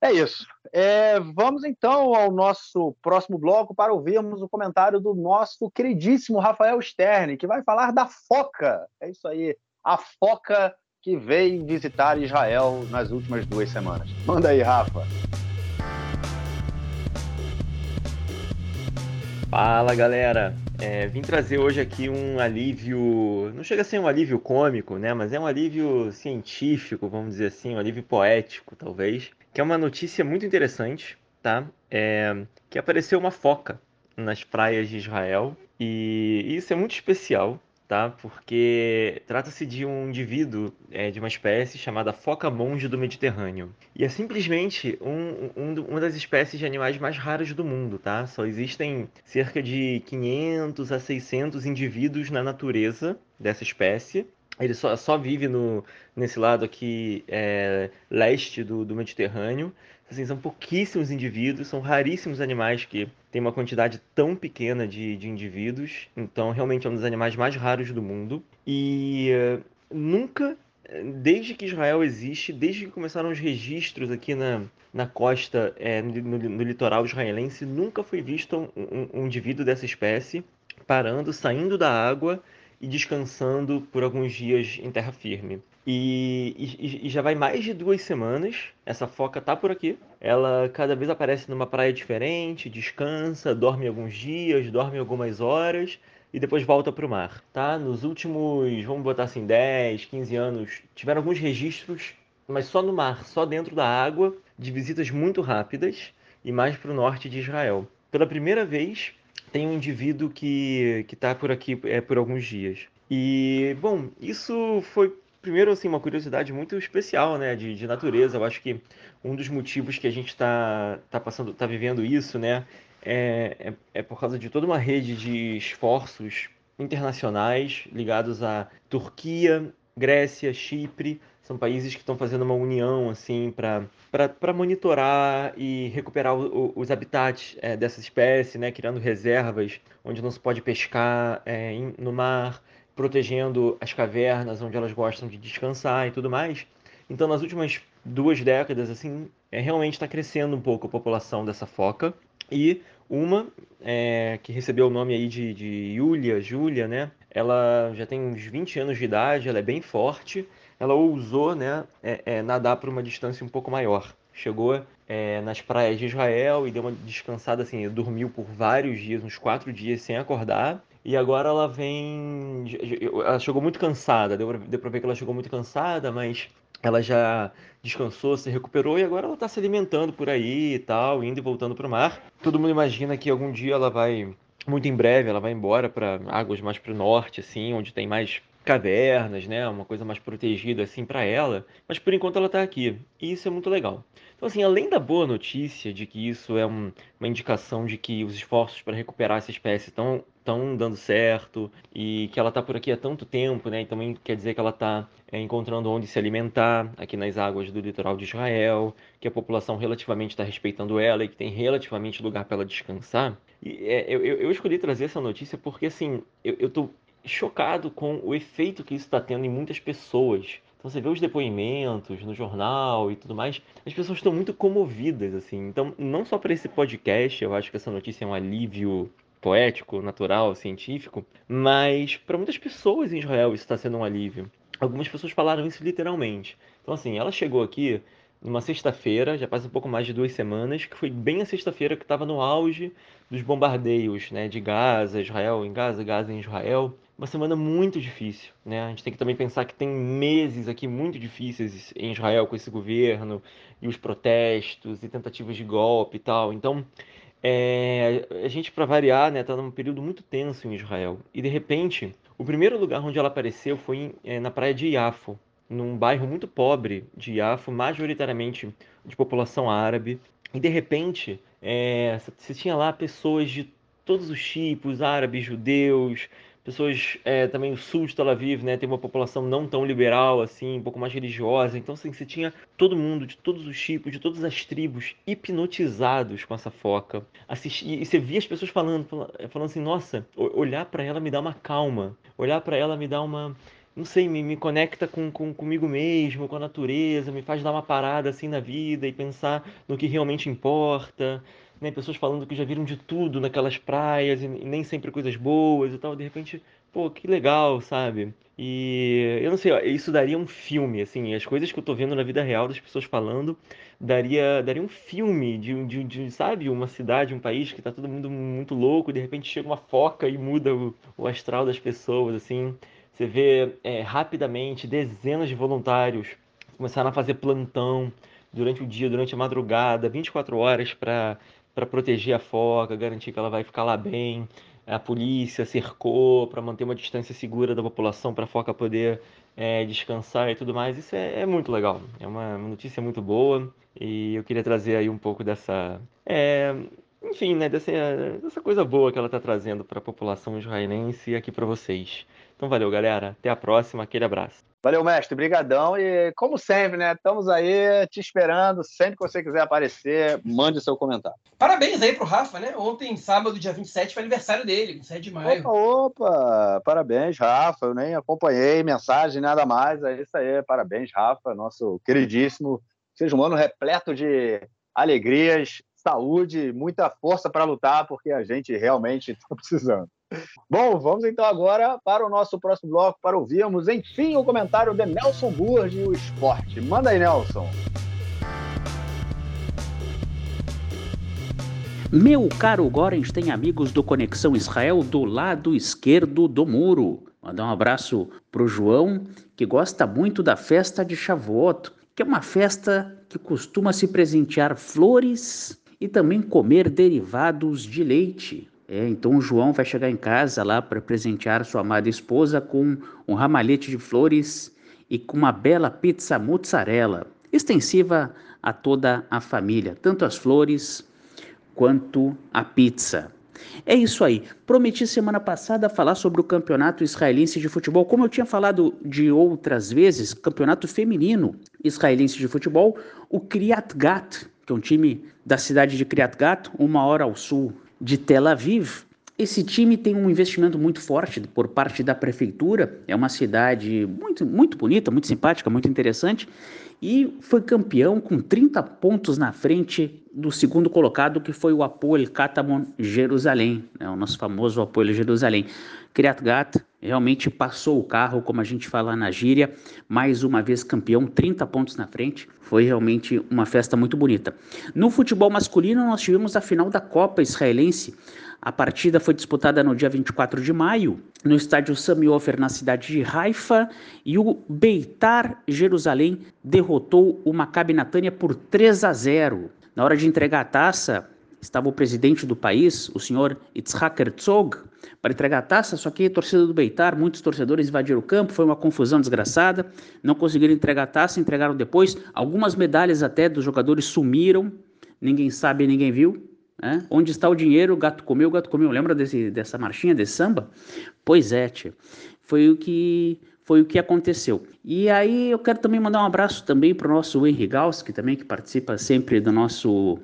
É isso. É, vamos então ao nosso próximo bloco para ouvirmos o comentário do nosso queridíssimo Rafael Stern, que vai falar da foca. É isso aí, a foca que veio visitar Israel nas últimas duas semanas. Manda aí, Rafa. Fala galera, é, vim trazer hoje aqui um alívio, não chega a ser um alívio cômico, né? Mas é um alívio científico, vamos dizer assim, um alívio poético, talvez. Que é uma notícia muito interessante, tá? É, que apareceu uma foca nas praias de Israel e isso é muito especial, tá? Porque trata-se de um indivíduo é, de uma espécie chamada foca monge do Mediterrâneo. E é simplesmente um, um, uma das espécies de animais mais raros do mundo, tá? Só existem cerca de 500 a 600 indivíduos na natureza dessa espécie. Ele só, só vive no, nesse lado aqui é, leste do, do Mediterrâneo. Assim, são pouquíssimos indivíduos, são raríssimos animais que têm uma quantidade tão pequena de, de indivíduos. Então, realmente é um dos animais mais raros do mundo. E uh, nunca, desde que Israel existe, desde que começaram os registros aqui na, na costa, é, no, no, no, litoral israelense, nunca foi visto um, um, um indivíduo dessa espécie parando, saindo da água e descansando por alguns dias em terra firme. E, e, e, já vai mais de duas semanas. Essa foca tá por aqui. Ela cada vez aparece numa praia diferente, descansa, dorme alguns dias, dorme algumas horas e depois volta para o mar, tá? Nos últimos, vamos botar assim, 10, 15 anos, tiveram alguns registros, mas só no mar, só dentro da água, de visitas muito rápidas e mais para o norte de Israel. Pela primeira vez, tem um indivíduo que que está por aqui é, por alguns dias. E, bom, isso foi primeiro, assim, uma curiosidade muito especial, né, de, de natureza. Eu acho que um dos motivos que a gente está tá passando, está vivendo isso, né, é, é, é por causa de toda uma rede de esforços internacionais ligados à Turquia, Grécia, Chipre, são países que estão fazendo uma união assim para monitorar e recuperar o, o, os habitats é, dessa espécie, né, criando reservas onde não se pode pescar é, em, no mar, protegendo as cavernas onde elas gostam de descansar e tudo mais. Então, nas últimas duas décadas, assim, é, realmente está crescendo um pouco a população dessa foca. E uma, é, que recebeu o nome aí de, de Yulia, né? Ela já tem uns 20 anos de idade, ela é bem forte. Ela ousou, né, é, é, nadar por uma distância um pouco maior. Chegou é, nas praias de Israel e deu uma descansada, assim, dormiu por vários dias, uns quatro dias sem acordar. E agora ela vem. Ela chegou muito cansada, deu pra, deu pra ver que ela chegou muito cansada, mas ela já descansou, se recuperou e agora ela está se alimentando por aí e tal, indo e voltando para o mar. Todo mundo imagina que algum dia ela vai, muito em breve, ela vai embora para águas mais para o norte, assim, onde tem mais cavernas, né? Uma coisa mais protegida assim para ela. Mas por enquanto ela está aqui e isso é muito legal. Então, assim, além da boa notícia de que isso é um, uma indicação de que os esforços para recuperar essa espécie estão estão dando certo e que ela está por aqui há tanto tempo, né? E também quer dizer que ela está é, encontrando onde se alimentar aqui nas águas do litoral de Israel, que a população relativamente está respeitando ela e que tem relativamente lugar para ela descansar. E é, eu, eu, escolhi trazer essa notícia porque, assim, eu estou chocado com o efeito que isso está tendo em muitas pessoas. Então você vê os depoimentos no jornal e tudo mais, as pessoas estão muito comovidas, assim. Então, não só para esse podcast, eu acho que essa notícia é um alívio poético, natural, científico, mas para muitas pessoas em Israel isso está sendo um alívio. algumas pessoas falaram isso literalmente. Então, assim, ela chegou aqui numa sexta-feira, já faz um pouco mais de duas semanas, que foi bem a sexta-feira que estava no auge dos bombardeios né, de Gaza, Israel em Gaza, Gaza em Israel. Uma semana muito difícil, né? A gente tem que também pensar que tem meses aqui muito difíceis em Israel com esse governo e os protestos e tentativas de golpe e tal. Então, é, a gente, para variar, né, tá num período muito tenso em Israel. E de repente, o primeiro lugar onde ela apareceu foi é, na praia de Yafo, num bairro muito pobre de Yafo, majoritariamente de população árabe. E de repente, é, você tinha lá pessoas de todos os tipos, árabes, judeus, pessoas é, também o sul de Tel Aviv, né, tem uma população não tão liberal assim, um pouco mais religiosa. Então assim, você tinha todo mundo de todos os tipos, de todas as tribos hipnotizados com essa foca. E você via as pessoas falando, falando assim, nossa, olhar para ela me dá uma calma, olhar para ela me dá uma não sei, me, me conecta com, com, comigo mesmo, com a natureza, me faz dar uma parada assim na vida e pensar no que realmente importa. Né? Pessoas falando que já viram de tudo naquelas praias e, nem sempre coisas boas e tal. De repente, pô, que legal, sabe? E eu não sei, isso daria um filme, assim, as coisas que eu tô vendo na vida real das pessoas falando, daria, daria um filme de, de, de sabe, uma cidade, um país que tá todo mundo muito louco, de repente chega uma foca e muda o, o astral das pessoas, assim. Você vê é, rapidamente dezenas de voluntários começaram a fazer plantão durante o dia, durante a madrugada, 24 horas para proteger a foca, garantir que ela vai ficar lá bem. A polícia cercou para manter uma distância segura da população para a foca poder é, descansar e tudo mais. Isso é, é muito legal. É uma, uma, notícia muito boa e eu queria trazer aí um pouco dessa. É, enfim, né, dessa, dessa coisa boa que ela está trazendo para a população israelense aqui para vocês. Então valeu, galera. Até a próxima. Aquele abraço. Valeu, mestre. Brigadão. E como sempre, né? Estamos aí te esperando. Sempre que você quiser aparecer, mande seu comentário. Parabéns aí pro Rafa, né? Ontem, sábado, dia 27, foi aniversário dele, 7 de maio. Opa, opa! Parabéns, Rafa. Eu nem acompanhei mensagem, nada mais. É isso aí. Parabéns, Rafa, nosso queridíssimo. Seja um ano repleto de alegrias, saúde, muita força para lutar, porque a gente realmente está precisando. Bom, vamos então agora para o nosso próximo bloco para ouvirmos, enfim, o comentário de Nelson Burge e o esporte. Manda aí, Nelson. Meu caro Gorens tem amigos do Conexão Israel do lado esquerdo do muro. Mandar um abraço pro João, que gosta muito da festa de Shavuot, que é uma festa que costuma se presentear flores e também comer derivados de leite. É, então João vai chegar em casa lá para presentear sua amada esposa com um ramalhete de flores e com uma bela pizza mozzarella, extensiva a toda a família, tanto as flores quanto a pizza. É isso aí. Prometi semana passada falar sobre o campeonato israelense de futebol. Como eu tinha falado de outras vezes, campeonato feminino israelense de futebol, o Kriat Gat, que é um time da cidade de Kriat Gat, uma hora ao sul de Tel Aviv. Esse time tem um investimento muito forte por parte da prefeitura. É uma cidade muito, muito bonita, muito simpática, muito interessante. E foi campeão com 30 pontos na frente do segundo colocado, que foi o Apoel Katamon Jerusalém, né? o nosso famoso Apoel Jerusalém. Kriat Gat realmente passou o carro, como a gente fala na gíria, mais uma vez campeão, 30 pontos na frente. Foi realmente uma festa muito bonita. No futebol masculino, nós tivemos a final da Copa Israelense. A partida foi disputada no dia 24 de maio, no estádio Sami Ofer, na cidade de Haifa, e o Beitar Jerusalém derrotou o Maccabi Natânia por 3 a 0. Na hora de entregar a taça, estava o presidente do país, o senhor Itzhak Herzog, para entregar a taça, só que a torcida do Beitar, muitos torcedores invadiram o campo, foi uma confusão desgraçada, não conseguiram entregar a taça, entregaram depois, algumas medalhas até dos jogadores sumiram, ninguém sabe, ninguém viu, né? Onde está o dinheiro, o gato comeu, o gato comeu, lembra desse, dessa marchinha, desse samba? Pois é, tia. foi o que foi o que aconteceu. E aí eu quero também mandar um abraço também para o nosso Henry Gauss, que também que participa sempre do nosso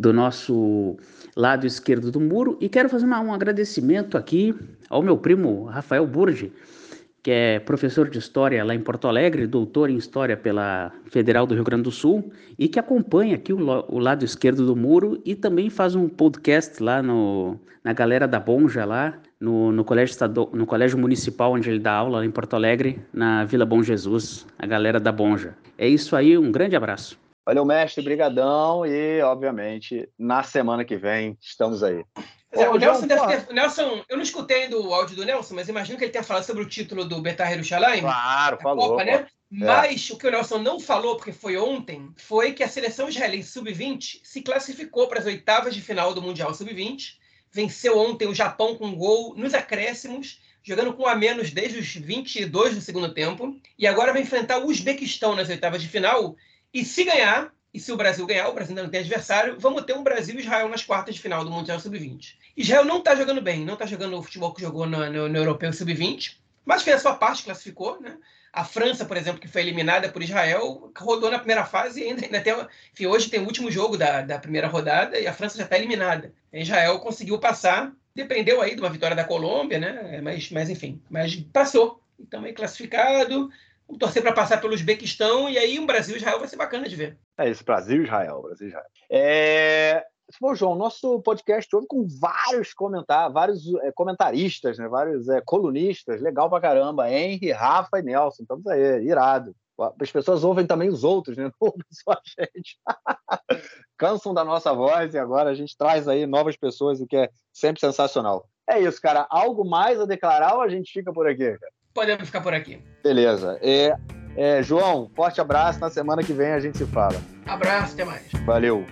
do nosso lado esquerdo do muro. E quero fazer uma, um agradecimento aqui ao meu primo Rafael Burge, que é professor de História lá em Porto Alegre, doutor em História pela Federal do Rio Grande do Sul, e que acompanha aqui o, o lado esquerdo do muro e também faz um podcast lá no, na Galera da Bonja, lá no, no, colégio estadu, no colégio municipal onde ele dá aula lá em Porto Alegre, na Vila Bom Jesus, a Galera da Bonja. É isso aí, um grande abraço. Valeu, mestre, brigadão e, obviamente, na semana que vem estamos aí. É, o Nelson deve ter. Nelson, eu não escutei ainda o áudio do Nelson, mas imagino que ele tenha falado sobre o título do Betar Jerusalém. Claro, falou. Copa, né? É. Mas o que o Nelson não falou, porque foi ontem, foi que a seleção israelense sub-20 se classificou para as oitavas de final do Mundial sub-20. Venceu ontem o Japão com um gol nos acréscimos, jogando com a menos desde os 22 do segundo tempo. E agora vai enfrentar o Uzbequistão nas oitavas de final. E se ganhar, e se o Brasil ganhar, o Brasil ainda não tem adversário, vamos ter um Brasil e Israel nas quartas de final do Mundial Sub-20. Israel não está jogando bem, não está jogando o futebol que jogou no, no, no Europeu Sub-20, mas fez a sua parte, classificou, né? A França, por exemplo, que foi eliminada por Israel, rodou na primeira fase e ainda, ainda tem. Enfim, hoje tem o último jogo da, da primeira rodada e a França já está eliminada. Israel conseguiu passar, dependeu aí de uma vitória da Colômbia, né? Mas, mas enfim, mas passou. Então, é classificado, torcer para passar pelo Uzbequistão e aí um Brasil Israel vai ser bacana de ver. É isso, Brasil Israel. Brasil Israel. É... Bom, João, nosso podcast houve com vários comentários, vários é, comentaristas, né? vários é, colunistas, legal pra caramba. Henry, Rafa e Nelson, estamos aí, irado. As pessoas ouvem também os outros, né? [LAUGHS] Não ouvem só a gente. [LAUGHS] Cansam da nossa voz e agora a gente traz aí novas pessoas, o que é sempre sensacional. É isso, cara. Algo mais a declarar ou a gente fica por aqui? Cara? Podemos ficar por aqui. Beleza. É, é, João, forte abraço. Na semana que vem a gente se fala. Abraço, até mais. Valeu.